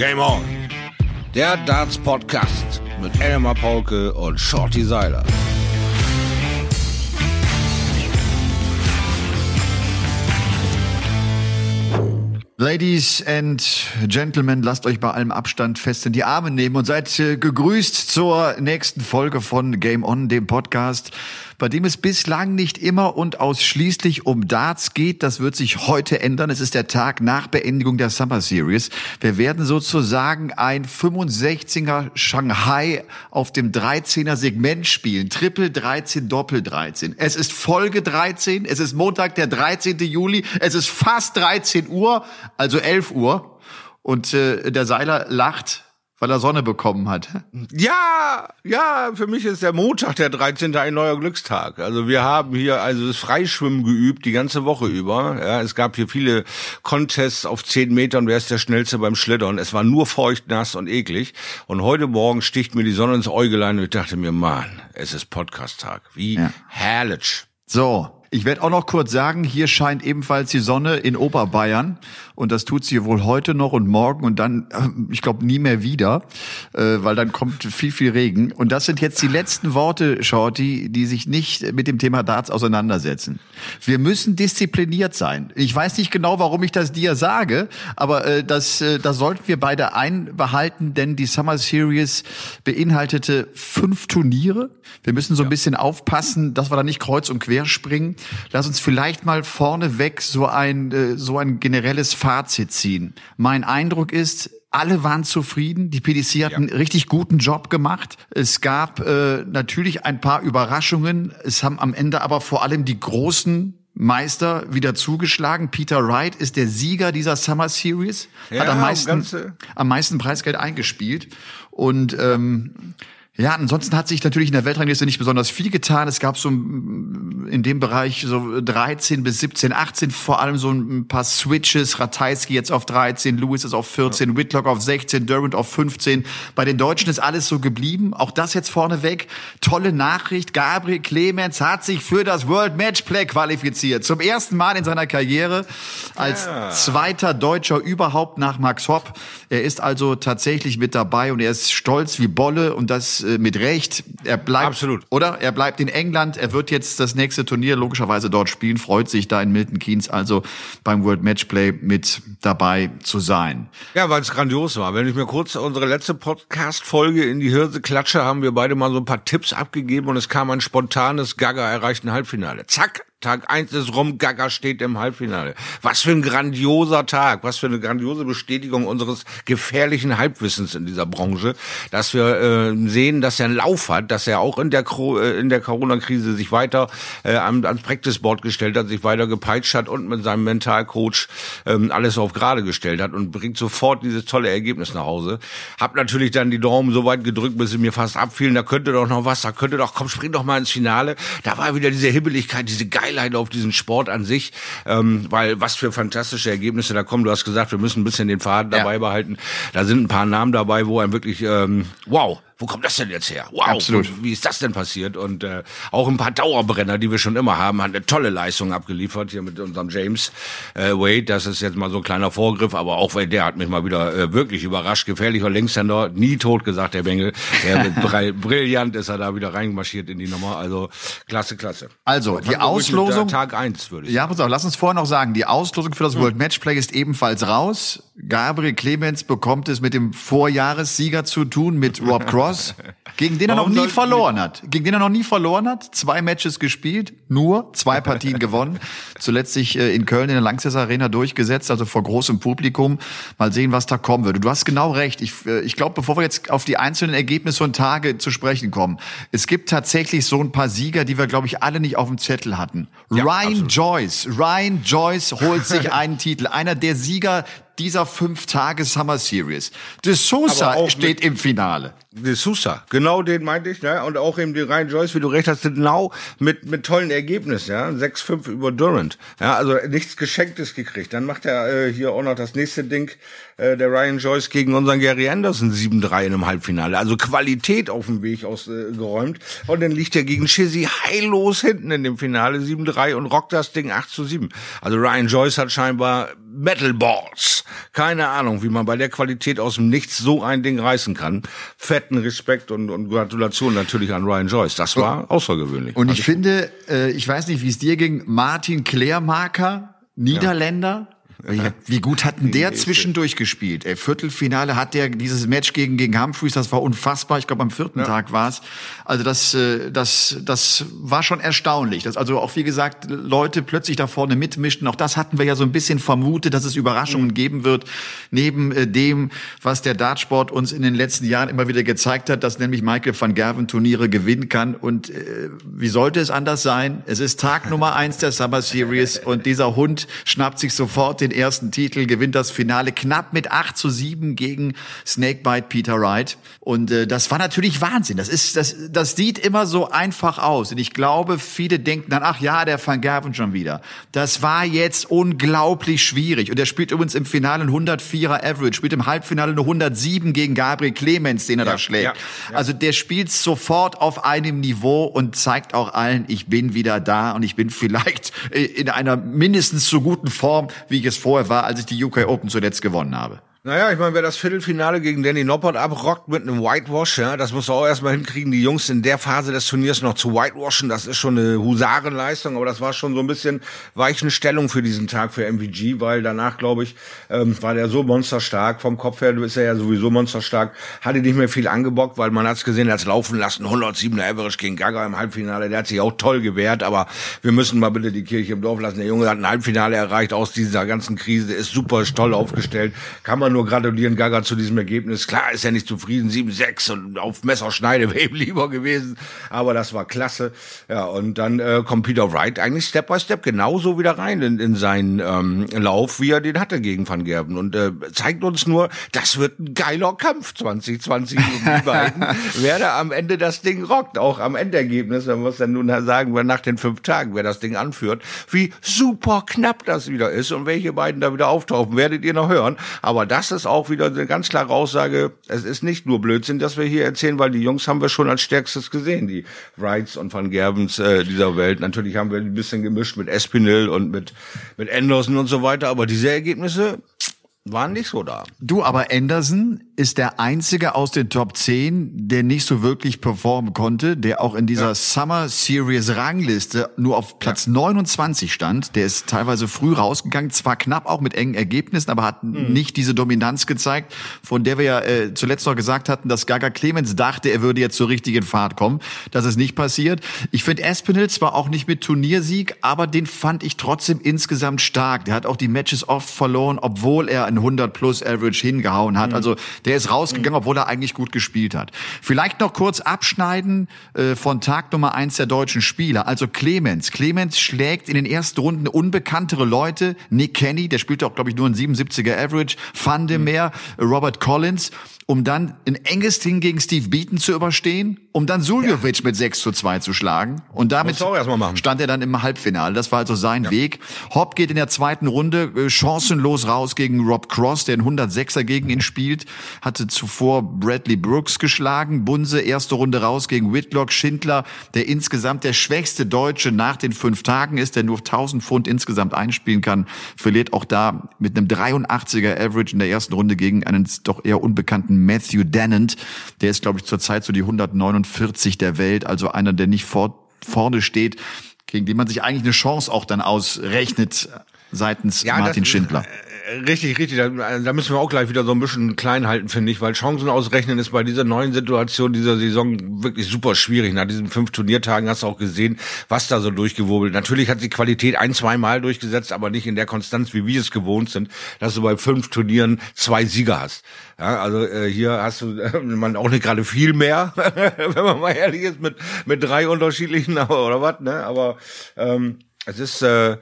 Game On. Der Darts Podcast mit Elmar Paulke und Shorty Seiler. Ladies and Gentlemen, lasst euch bei allem Abstand fest in die Arme nehmen und seid äh, gegrüßt zur nächsten Folge von Game On, dem Podcast bei dem es bislang nicht immer und ausschließlich um Darts geht. Das wird sich heute ändern. Es ist der Tag nach Beendigung der Summer Series. Wir werden sozusagen ein 65er Shanghai auf dem 13er Segment spielen. Triple 13, Doppel 13. Es ist Folge 13. Es ist Montag, der 13. Juli. Es ist fast 13 Uhr, also 11 Uhr. Und äh, der Seiler lacht weil er Sonne bekommen hat. Ja, ja, für mich ist der Montag, der 13. ein neuer Glückstag. Also wir haben hier also das Freischwimmen geübt die ganze Woche über. Ja, es gab hier viele Contests auf 10 Metern, wer ist der Schnellste beim Schlittern. Es war nur feucht, nass und eklig. Und heute Morgen sticht mir die Sonne ins Äugelein und ich dachte mir, Mann, es ist Podcast-Tag. Wie ja. herrlich. So, ich werde auch noch kurz sagen, hier scheint ebenfalls die Sonne in Oberbayern und das tut sie wohl heute noch und morgen und dann, äh, ich glaube, nie mehr wieder, äh, weil dann kommt viel, viel Regen. Und das sind jetzt die letzten Worte, Shorty, die sich nicht mit dem Thema Darts auseinandersetzen. Wir müssen diszipliniert sein. Ich weiß nicht genau, warum ich das dir sage, aber äh, das, das sollten wir beide einbehalten, denn die Summer Series beinhaltete fünf Turniere. Wir müssen so ein bisschen aufpassen, dass wir da nicht kreuz und quer springen. Lass uns vielleicht mal vorneweg so ein, äh, so ein generelles Fazit ziehen. Mein Eindruck ist, alle waren zufrieden. Die PDC hat ja. einen richtig guten Job gemacht. Es gab äh, natürlich ein paar Überraschungen. Es haben am Ende aber vor allem die großen Meister wieder zugeschlagen. Peter Wright ist der Sieger dieser Summer Series, ja, hat am meisten, am meisten Preisgeld eingespielt. Und ähm, ja, ansonsten hat sich natürlich in der Weltrangliste nicht besonders viel getan. Es gab so in dem Bereich so 13 bis 17, 18 vor allem so ein paar Switches. Ratajski jetzt auf 13, Lewis ist auf 14, ja. Whitlock auf 16, Durant auf 15. Bei den Deutschen ist alles so geblieben. Auch das jetzt vorneweg. Tolle Nachricht. Gabriel Clemens hat sich für das World Matchplay qualifiziert. Zum ersten Mal in seiner Karriere als ja. zweiter Deutscher überhaupt nach Max Hopp. Er ist also tatsächlich mit dabei und er ist stolz wie Bolle und das äh, mit Recht. Er bleibt, Absolut. oder? Er bleibt in England. Er wird jetzt das nächste Turnier logischerweise dort spielen. Freut sich da in Milton Keynes also beim World Matchplay mit dabei zu sein. Ja, weil es grandios war. Wenn ich mir kurz unsere letzte Podcast-Folge in die Hirse klatsche, haben wir beide mal so ein paar Tipps abgegeben und es kam ein spontanes Gaga erreichten Halbfinale. Zack, Tag eins ist rum, Gaga steht im Halbfinale. Was für ein grandioser Tag, was für eine grandiose Bestätigung unseres gefährlichen Halbwissens in dieser Branche, dass wir äh, sehen, dass er einen Lauf hat, dass er auch in der äh, in der Corona-Krise sich weiter äh, ans Practice-Board gestellt hat, sich weiter gepeitscht hat und mit seinem Mentalcoach ähm, alles auf gerade gestellt hat und bringt sofort dieses tolle Ergebnis nach Hause. Hab natürlich dann die Daumen so weit gedrückt, bis sie mir fast abfielen. Da könnte doch noch was, da könnte doch, komm, spring doch mal ins Finale. Da war wieder diese Hibbeligkeit, diese Geil Highlight auf diesen Sport an sich, ähm, weil was für fantastische Ergebnisse da kommen. Du hast gesagt, wir müssen ein bisschen den Faden dabei ja. behalten. Da sind ein paar Namen dabei, wo einem wirklich, ähm, wow, wo kommt das denn jetzt her? Wow, Absolut. wie ist das denn passiert? Und äh, auch ein paar Dauerbrenner, die wir schon immer haben, hat eine tolle Leistung abgeliefert hier mit unserem James äh, Wade. Das ist jetzt mal so ein kleiner Vorgriff, aber auch weil der hat mich mal wieder äh, wirklich überrascht. Gefährlicher Linkshänder, nie tot gesagt, der Bengel. Der mit brillant ist er da wieder reingemarschiert in die Nummer. Also klasse, klasse. Also die Auslosung. Tag eins würde ich. Ja, pass auf, lass uns vorher noch sagen, die Auslosung für das hm. World Matchplay ist ebenfalls raus. Gabriel Clemens bekommt es mit dem Vorjahressieger zu tun, mit Rob Cross, gegen den er noch nie verloren hat. Gegen den er noch nie verloren hat. Zwei Matches gespielt, nur zwei Partien gewonnen. Zuletzt sich äh, in Köln in der Lanxess Arena durchgesetzt, also vor großem Publikum. Mal sehen, was da kommen würde. Du hast genau recht. Ich, äh, ich glaube, bevor wir jetzt auf die einzelnen Ergebnisse und Tage zu sprechen kommen, es gibt tatsächlich so ein paar Sieger, die wir, glaube ich, alle nicht auf dem Zettel hatten. Ja, Ryan absolut. Joyce. Ryan Joyce holt sich einen Titel. Einer der Sieger, dieser fünf Tage Summer Series. De Sosa steht im Finale. De Sousa, genau den meinte ich, ne? Und auch eben die Ryan Joyce, wie du recht hast, genau mit, mit tollen Ergebnissen, ja. 6-5 über Durant. Ja, also nichts Geschenktes gekriegt. Dann macht er äh, hier auch noch das nächste Ding, äh, der Ryan Joyce gegen unseren Gary Anderson 7-3 in einem Halbfinale. Also Qualität auf dem Weg ausgeräumt. Äh, und dann liegt er gegen Chizzy heillos hinten in dem Finale 7-3 und rockt das Ding 8 zu 7. Also Ryan Joyce hat scheinbar Metal Balls. Keine Ahnung, wie man bei der Qualität aus dem Nichts so ein Ding reißen kann. Fetten Respekt und, und Gratulation natürlich an Ryan Joyce. Das war außergewöhnlich. Und ich finde, äh, ich weiß nicht, wie es dir ging, Martin Klärmarker, Niederländer, wie gut hat denn der zwischendurch gespielt? Ey, Viertelfinale hat der dieses Match gegen gegen Humphreys, das war unfassbar. Ich glaube am vierten ja. Tag war es. Also das äh, das das war schon erstaunlich. Dass also auch wie gesagt Leute plötzlich da vorne mitmischten. Auch das hatten wir ja so ein bisschen vermutet, dass es Überraschungen mhm. geben wird neben äh, dem, was der Dartsport uns in den letzten Jahren immer wieder gezeigt hat, dass nämlich Michael van Gerven Turniere gewinnen kann. Und äh, wie sollte es anders sein? Es ist Tag Nummer eins der Summer Series und dieser Hund schnappt sich sofort den den ersten Titel, gewinnt das Finale knapp mit 8 zu 7 gegen Snakebite Peter Wright. Und äh, das war natürlich Wahnsinn. Das ist, das, das sieht immer so einfach aus. Und ich glaube, viele denken dann, ach ja, der Van Gerven schon wieder. Das war jetzt unglaublich schwierig. Und er spielt übrigens im Finale ein 104er Average, spielt im Halbfinale eine 107 gegen Gabriel Clemens, den er ja, da schlägt. Ja, ja. Also der spielt sofort auf einem Niveau und zeigt auch allen, ich bin wieder da und ich bin vielleicht in einer mindestens so guten Form, wie ich es vorher war, als ich die UK Open zuletzt gewonnen habe. Naja, ich meine, wer das Viertelfinale gegen Danny Noppert abrockt mit einem Whitewash, ja, das muss er auch erstmal hinkriegen, die Jungs in der Phase des Turniers noch zu whitewashen, das ist schon eine Husarenleistung, aber das war schon so ein bisschen Weichenstellung für diesen Tag für MVG, weil danach, glaube ich, ähm, war der so monsterstark, vom Kopf her, bist ja, ja sowieso monsterstark, hatte nicht mehr viel angebockt, weil man hat's gesehen, er hat's laufen lassen, 107er Average gegen Gaga im Halbfinale, der hat sich auch toll gewehrt, aber wir müssen mal bitte die Kirche im Dorf lassen, der Junge hat ein Halbfinale erreicht aus dieser ganzen Krise, ist super toll aufgestellt, kann man nur gratulieren Gaga zu diesem Ergebnis. Klar ist er nicht zufrieden, 7-6 und auf Messerschneide wäre ihm lieber gewesen, aber das war klasse. Ja, und dann äh, kommt Peter Wright eigentlich Step by Step genauso wieder rein in, in seinen ähm, Lauf, wie er den hatte gegen Van Gerben und äh, zeigt uns nur, das wird ein geiler Kampf 2020 die beiden, wer da am Ende das Ding rockt, auch am Endergebnis, man muss dann nun sagen, wer nach den fünf Tagen, wer das Ding anführt, wie super knapp das wieder ist und welche beiden da wieder auftauchen, werdet ihr noch hören, aber das das ist auch wieder eine ganz klare Aussage. Es ist nicht nur Blödsinn, dass wir hier erzählen, weil die Jungs haben wir schon als stärkstes gesehen, die Wrights und Van Gerbens äh, dieser Welt. Natürlich haben wir ein bisschen gemischt mit Espinel und mit, mit Anderson und so weiter, aber diese Ergebnisse waren nicht so da. Du, aber Anderson ist der einzige aus den Top 10, der nicht so wirklich performen konnte, der auch in dieser ja. Summer Series Rangliste nur auf Platz ja. 29 stand. Der ist teilweise früh rausgegangen, zwar knapp auch mit engen Ergebnissen, aber hat mhm. nicht diese Dominanz gezeigt, von der wir ja äh, zuletzt noch gesagt hatten, dass Gaga Clemens dachte, er würde jetzt zur richtigen Fahrt kommen. Das ist nicht passiert. Ich finde Espinel zwar auch nicht mit Turniersieg, aber den fand ich trotzdem insgesamt stark. Der hat auch die Matches oft verloren, obwohl er ein 100 plus Average hingehauen hat. Mhm. Also der ist rausgegangen, obwohl er eigentlich gut gespielt hat. Vielleicht noch kurz abschneiden äh, von Tag Nummer eins der deutschen Spieler. Also Clemens. Clemens schlägt in den ersten Runden unbekanntere Leute. Nick Kenny, der spielte auch, glaube ich, nur ein 77er Average. Van de Meer, mhm. Robert Collins um dann ein enges Ding gegen Steve Beaton zu überstehen, um dann Suljovic ja. mit 6 zu 2 zu schlagen. Und damit stand er dann im Halbfinale. Das war also sein ja. Weg. Hopp geht in der zweiten Runde äh, chancenlos raus gegen Rob Cross, der ein 106er gegen ihn spielt. Hatte zuvor Bradley Brooks geschlagen. Bunse erste Runde raus gegen Whitlock. Schindler, der insgesamt der schwächste Deutsche nach den fünf Tagen ist, der nur 1000 Pfund insgesamt einspielen kann, verliert auch da mit einem 83er Average in der ersten Runde gegen einen doch eher unbekannten Matthew Dennant. Der ist, glaube ich, zurzeit so die 149 der Welt, also einer, der nicht vor, vorne steht, gegen den man sich eigentlich eine Chance auch dann ausrechnet seitens ja, Martin Schindler. Richtig, richtig. Da, da, müssen wir auch gleich wieder so ein bisschen klein halten, finde ich, weil Chancen ausrechnen ist bei dieser neuen Situation dieser Saison wirklich super schwierig. Nach diesen fünf Turniertagen hast du auch gesehen, was da so durchgewobelt. Natürlich hat die Qualität ein, zwei Mal durchgesetzt, aber nicht in der Konstanz, wie wir es gewohnt sind, dass du bei fünf Turnieren zwei Sieger hast. Ja, also äh, hier hast du äh, man auch nicht gerade viel mehr, wenn man mal ehrlich ist, mit mit drei unterschiedlichen oder was, ne? Aber ähm, es ist äh,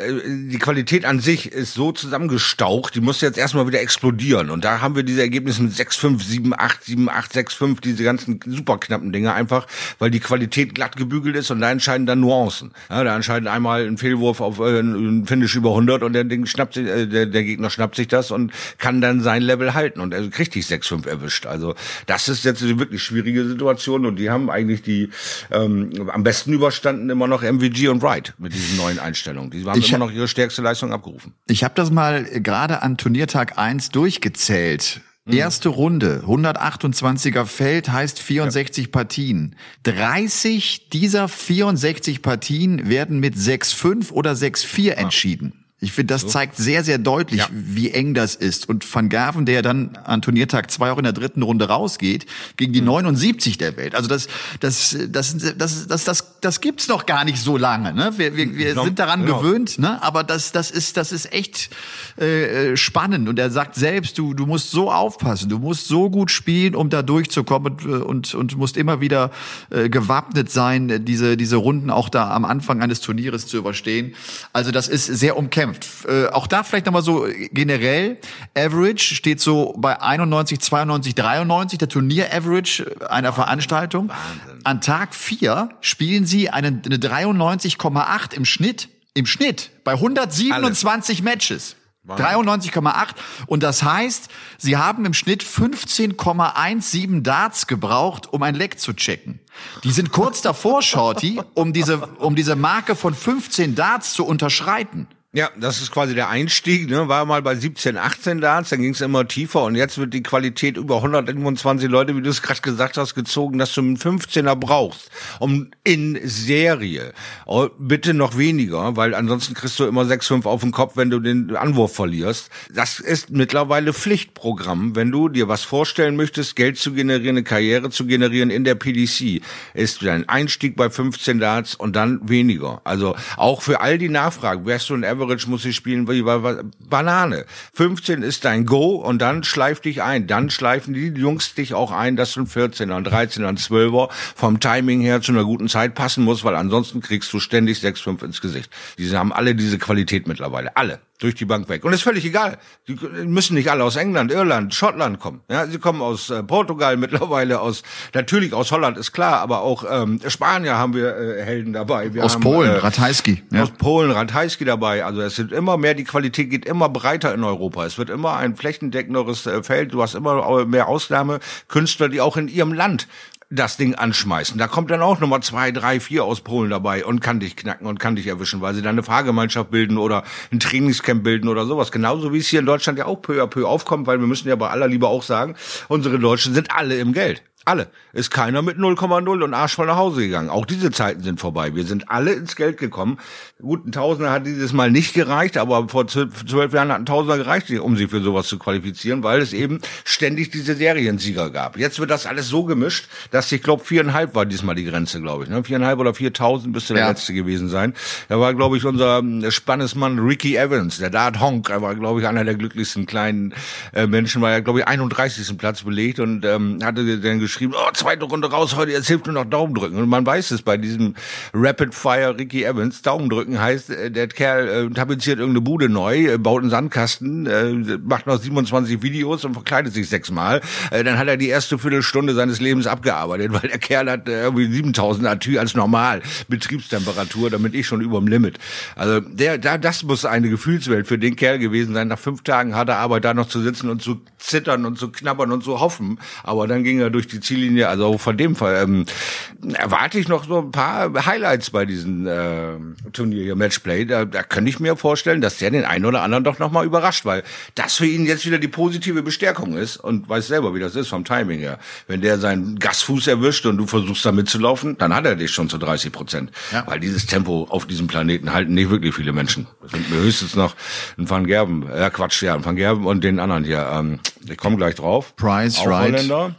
die Qualität an sich ist so zusammengestaucht, die muss jetzt erstmal wieder explodieren. Und da haben wir diese Ergebnisse mit 6, 5, 7, 8, 7, 8, 6, 5, diese ganzen super knappen Dinge einfach, weil die Qualität glatt gebügelt ist und da entscheiden dann Nuancen. Ja, da entscheiden einmal ein Fehlwurf auf äh, ein Finish über 100 und der Ding schnappt sich, äh, der, der Gegner schnappt sich das und kann dann sein Level halten und er kriegt die 6, 5 erwischt. Also das ist jetzt eine wirklich schwierige Situation und die haben eigentlich die ähm, am besten überstanden immer noch MVG und Wright mit diesen neuen Einstellungen. Die waren immer noch ihre stärkste Leistung abgerufen. Ich habe das mal gerade an Turniertag eins durchgezählt. Erste Runde, 128er Feld heißt 64 ja. Partien. 30 dieser 64 Partien werden mit 6-5 oder 6-4 entschieden. Ich finde, das so. zeigt sehr, sehr deutlich, ja. wie eng das ist. Und Van Gerven, der dann an Turniertag zwei auch in der dritten Runde rausgeht, gegen die mhm. 79 der Welt. Also das, das, das, das, das, das, das gibt's noch gar nicht so lange. Ne? Wir, wir, wir genau. sind daran genau. gewöhnt, ne? aber das, das ist, das ist echt äh, spannend. Und er sagt selbst, du, du musst so aufpassen, du musst so gut spielen, um da durchzukommen und, und, und musst immer wieder äh, gewappnet sein, diese, diese Runden auch da am Anfang eines Turnieres zu überstehen. Also das ist sehr umkämpft gekämpft. Äh, auch da vielleicht nochmal so generell. Average steht so bei 91, 92, 93, der Turnier-Average einer Wahnsinn. Wahnsinn. An Tag 4 spielen sie eine, eine 93,8 im Schnitt. Im Schnitt bei 127 Alle. Matches. 93,8 und das heißt, sie haben im Schnitt 15,17 Darts gebraucht, um ein Leck zu checken. Die sind kurz davor, Shorty, um diese, um diese Marke von 15 Darts zu unterschreiten. Ja, das ist quasi der Einstieg, ne? War mal bei 17, 18 Darts, dann ging es immer tiefer und jetzt wird die Qualität über 125 Leute, wie du es gerade gesagt hast, gezogen, dass du einen 15er brauchst, um in Serie. Oh, bitte noch weniger, weil ansonsten kriegst du immer 6, 5 auf den Kopf, wenn du den Anwurf verlierst. Das ist mittlerweile Pflichtprogramm, wenn du dir was vorstellen möchtest, Geld zu generieren, eine Karriere zu generieren in der PDC, ist dein Einstieg bei 15 Darts und dann weniger. Also auch für all die Nachfragen, wärst du ein Average muss ich spielen wie Banane. 15 ist dein Go und dann schleif dich ein. Dann schleifen die Jungs dich auch ein, dass du ein 14er, ein 13er, ein 12er vom Timing her zu einer guten Zeit passen musst, weil ansonsten kriegst du ständig 6, 5 ins Gesicht. Diese haben alle diese Qualität mittlerweile. Alle durch die Bank weg. Und ist völlig egal. Die müssen nicht alle aus England, Irland, Schottland kommen. Ja, sie kommen aus äh, Portugal mittlerweile, aus natürlich aus Holland ist klar, aber auch ähm, Spanier haben wir äh, Helden dabei. Wir aus haben, Polen, äh, Ratajski. Ja. Aus Polen, Ratajski dabei. Also es sind immer mehr, die Qualität geht immer breiter in Europa. Es wird immer ein flächendeckenderes äh, Feld. Du hast immer mehr Ausnahmekünstler, die auch in ihrem Land das Ding anschmeißen. Da kommt dann auch Nummer zwei, drei, vier aus Polen dabei und kann dich knacken und kann dich erwischen, weil sie dann eine Fahrgemeinschaft bilden oder ein Trainingscamp bilden oder sowas. Genauso wie es hier in Deutschland ja auch peu à peu aufkommt, weil wir müssen ja bei aller Liebe auch sagen, unsere Deutschen sind alle im Geld. Alle. Ist keiner mit 0,0 und arschvoll nach Hause gegangen. Auch diese Zeiten sind vorbei. Wir sind alle ins Geld gekommen. Gut, ein Tausender hat dieses Mal nicht gereicht, aber vor zwölf Jahren hat ein Tausender gereicht, um sich für sowas zu qualifizieren, weil es eben ständig diese Seriensieger gab. Jetzt wird das alles so gemischt, dass ich glaube, viereinhalb war diesmal die Grenze, glaube ich. Ne? Viereinhalb oder viertausend müsste der ja. letzte gewesen sein. Da war, glaube ich, unser ähm, Spannesmann Ricky Evans, der Dart Honk. Er war, glaube ich, einer der glücklichsten kleinen äh, Menschen, weil er, glaube ich, 31. Platz belegt und ähm, hatte dann geschrieben, geschrieben, oh, zweite Runde raus heute, jetzt hilft nur noch Daumen drücken. Und man weiß es bei diesem Rapid Fire Ricky Evans. Daumen drücken heißt, äh, der Kerl äh, tapeziert irgendeine Bude neu, äh, baut einen Sandkasten, äh, macht noch 27 Videos und verkleidet sich sechsmal. Äh, dann hat er die erste Viertelstunde seines Lebens abgearbeitet, weil der Kerl hat äh, irgendwie 7000 Atü als normal Betriebstemperatur, damit ich schon überm Limit. Also der, da, das muss eine Gefühlswelt für den Kerl gewesen sein, nach fünf Tagen harter Arbeit da noch zu sitzen und zu zittern und zu knabbern und zu hoffen. Aber dann ging er durch die Ziellinie. Also von dem Fall ähm, erwarte ich noch so ein paar Highlights bei diesem äh, Turnier hier, Matchplay. Da, da könnte ich mir vorstellen, dass der den einen oder anderen doch nochmal überrascht, weil das für ihn jetzt wieder die positive Bestärkung ist und weiß selber, wie das ist vom Timing her. Wenn der seinen Gasfuß erwischt und du versuchst da mitzulaufen, dann hat er dich schon zu 30 Prozent. Ja. Weil dieses Tempo auf diesem Planeten halten nicht wirklich viele Menschen. Das sind mir höchstens noch ein Van Gerben, äh Quatsch, ja, ein Van Gerben und den anderen hier. Ähm, ich komme gleich drauf. Price, right. Holländer.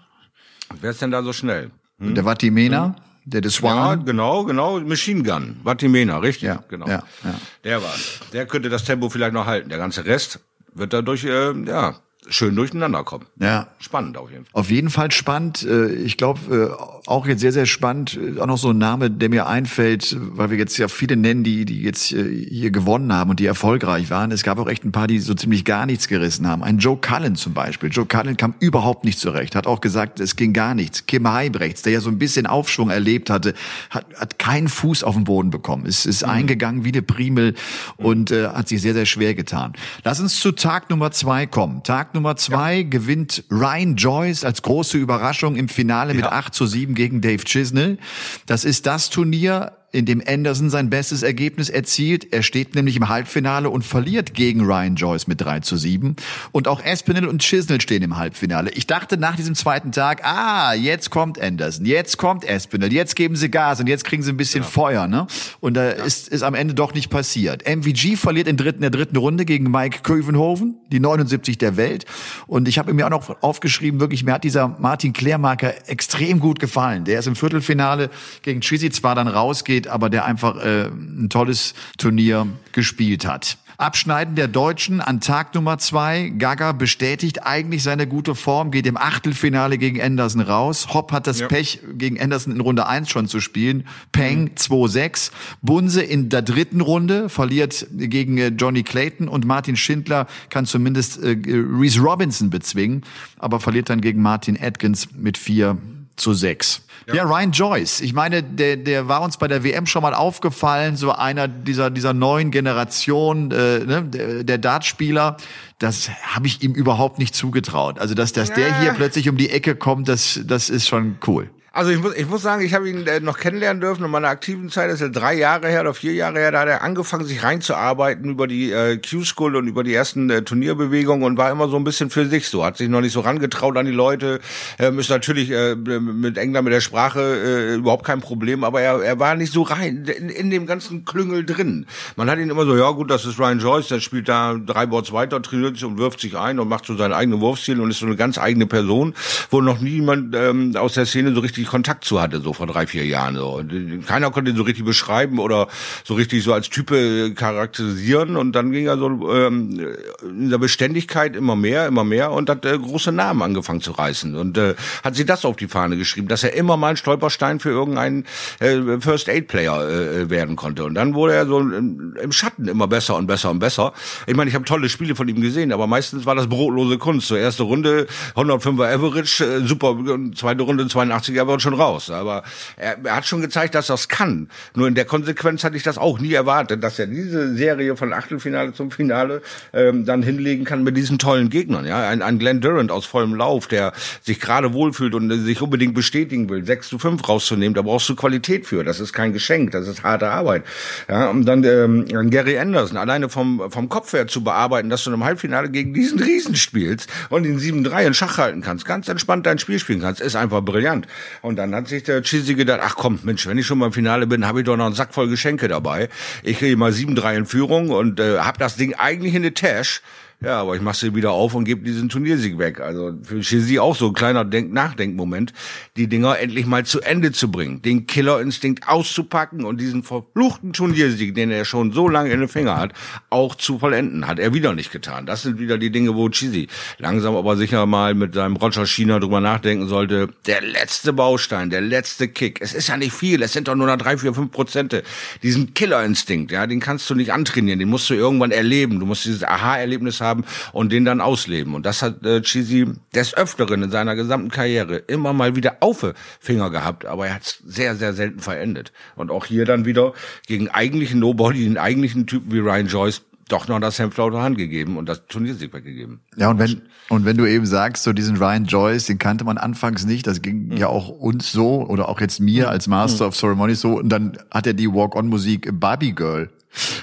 Wer ist denn da so schnell? Hm? Der Vatimena? Hm? Der des Swan? Ja, genau, genau. Machine Gun. Vatimena, richtig. Ja, genau. Ja, ja. Der war. Der könnte das Tempo vielleicht noch halten. Der ganze Rest wird dadurch, äh, ja, schön durcheinander kommen. Ja. Spannend auf jeden Fall. Auf jeden Fall spannend. Äh, ich glaube, äh, auch jetzt sehr, sehr spannend. Äh, auch noch so ein Name, der mir einfällt, weil wir jetzt ja viele nennen, die, die jetzt hier gewonnen haben und die erfolgreich waren. Es gab auch echt ein paar, die so ziemlich gar nichts gerissen haben. Ein Joe Cullen zum Beispiel. Joe Cullen kam überhaupt nicht zurecht. Hat auch gesagt, es ging gar nichts. Kim Heibrechts, der ja so ein bisschen Aufschwung erlebt hatte, hat, hat keinen Fuß auf den Boden bekommen. Ist, ist mhm. eingegangen wie eine Primel und äh, hat sich sehr, sehr schwer getan. Lass uns zu Tag Nummer zwei kommen. Tag Nummer zwei ja. gewinnt Ryan Joyce als große Überraschung im Finale mit 8 zu 7 gegen Dave Chisnell. Das ist das Turnier, in dem Anderson sein bestes Ergebnis erzielt. Er steht nämlich im Halbfinale und verliert gegen Ryan Joyce mit 3 zu 7. Und auch Espinel und Chisnell stehen im Halbfinale. Ich dachte nach diesem zweiten Tag, ah, jetzt kommt Anderson, jetzt kommt Espinel, jetzt geben sie Gas und jetzt kriegen sie ein bisschen ja. Feuer. Ne? Und da ja. ist, ist am Ende doch nicht passiert. MVG verliert in, dritten, der dritten Runde gegen Mike Kövenhoven, die 79 der Welt. Und ich habe mir auch noch aufgeschrieben, wirklich, mir hat dieser Martin Klärmarker extrem gut gefallen. Der ist im Viertelfinale gegen Chizzy zwar dann rausgeht, aber der einfach äh, ein tolles Turnier gespielt hat. Abschneiden der Deutschen an Tag Nummer zwei. Gaga bestätigt eigentlich seine gute Form, geht im Achtelfinale gegen Anderson raus. Hopp hat das ja. Pech, gegen Anderson in Runde eins schon zu spielen. Peng mhm. 2-6. Bunse in der dritten Runde verliert gegen äh, Johnny Clayton und Martin Schindler kann zumindest äh, Reese Robinson bezwingen, aber verliert dann gegen Martin Atkins mit 4 zu 6. Ja. ja, Ryan Joyce. Ich meine, der, der war uns bei der WM schon mal aufgefallen, so einer dieser, dieser neuen Generation, äh, ne, der, der Dartspieler. Das habe ich ihm überhaupt nicht zugetraut. Also, dass, dass ja. der hier plötzlich um die Ecke kommt, das, das ist schon cool. Also ich muss, ich muss sagen, ich habe ihn äh, noch kennenlernen dürfen in meiner aktiven Zeit, das ist ja drei Jahre her oder vier Jahre her, da hat er angefangen, sich reinzuarbeiten über die äh, Q-School und über die ersten äh, Turnierbewegungen und war immer so ein bisschen für sich so, hat sich noch nicht so rangetraut an die Leute, ähm, ist natürlich äh, mit England, mit der Sprache äh, überhaupt kein Problem, aber er, er war nicht so rein in, in dem ganzen Klüngel drin. Man hat ihn immer so, ja gut, das ist Ryan Joyce, der spielt da drei Boards weiter, trainiert sich und wirft sich ein und macht so seinen eigenen Wurfstil und ist so eine ganz eigene Person, wo noch niemand ähm, aus der Szene so richtig richtig Kontakt zu hatte, so vor drei, vier Jahren. So. Und keiner konnte ihn so richtig beschreiben oder so richtig so als Type charakterisieren. Und dann ging er so ähm, in der Beständigkeit immer mehr, immer mehr und hat äh, große Namen angefangen zu reißen. Und äh, hat sie das auf die Fahne geschrieben, dass er immer mal ein Stolperstein für irgendeinen äh, First-Aid-Player äh, werden konnte. Und dann wurde er so im, im Schatten immer besser und besser und besser. Ich meine, ich habe tolle Spiele von ihm gesehen, aber meistens war das brotlose Kunst. So erste Runde 105er Average, äh, super, zweite Runde 82er wir schon raus. Aber er, er hat schon gezeigt, dass er es kann. Nur in der Konsequenz hatte ich das auch nie erwartet, dass er diese Serie von Achtelfinale zum Finale ähm, dann hinlegen kann mit diesen tollen Gegnern. Ja, ein, ein Glenn Durant aus vollem Lauf, der sich gerade wohlfühlt und sich unbedingt bestätigen will, 6 zu 5 rauszunehmen, da brauchst du Qualität für. Das ist kein Geschenk, das ist harte Arbeit. Ja, und dann ähm, Gary Anderson, alleine vom, vom Kopf her zu bearbeiten, dass du im Halbfinale gegen diesen Riesen spielst und den 7-3 in Schach halten kannst, ganz entspannt dein Spiel spielen kannst, ist einfach brillant. Und dann hat sich der Chizzy gedacht, ach komm, Mensch, wenn ich schon mal im Finale bin, habe ich doch noch einen Sack voll Geschenke dabei. Ich kriege mal 7-3 in Führung und äh, habe das Ding eigentlich in der Tasche ja, aber ich mache sie wieder auf und gebe diesen Turniersieg weg. Also für Chizzy auch so ein kleiner Denk Nachdenkmoment, die Dinger endlich mal zu Ende zu bringen, den Killerinstinkt auszupacken und diesen verfluchten Turniersieg, den er schon so lange in den Finger hat, auch zu vollenden. Hat er wieder nicht getan. Das sind wieder die Dinge, wo Chizzy langsam aber sicher mal mit seinem Roger China drüber nachdenken sollte. Der letzte Baustein, der letzte Kick. Es ist ja nicht viel, es sind doch nur noch drei, vier, fünf Prozente. Diesen Killerinstinkt, ja, den kannst du nicht antrainieren, den musst du irgendwann erleben. Du musst dieses Aha-Erlebnis haben haben und den dann ausleben. Und das hat äh, Cheesy des Öfteren in seiner gesamten Karriere immer mal wieder auf Finger gehabt, aber er hat es sehr, sehr selten verendet. Und auch hier dann wieder gegen eigentlichen Nobody, den eigentlichen Typen wie Ryan Joyce, doch noch das Hemd auf der Hand gegeben und das Turniersieg weggegeben. Ja, und wenn, und wenn du eben sagst, so diesen Ryan Joyce, den kannte man anfangs nicht, das ging mhm. ja auch uns so oder auch jetzt mir als Master mhm. of Ceremonies so und dann hat er die Walk-on-Musik Barbie Girl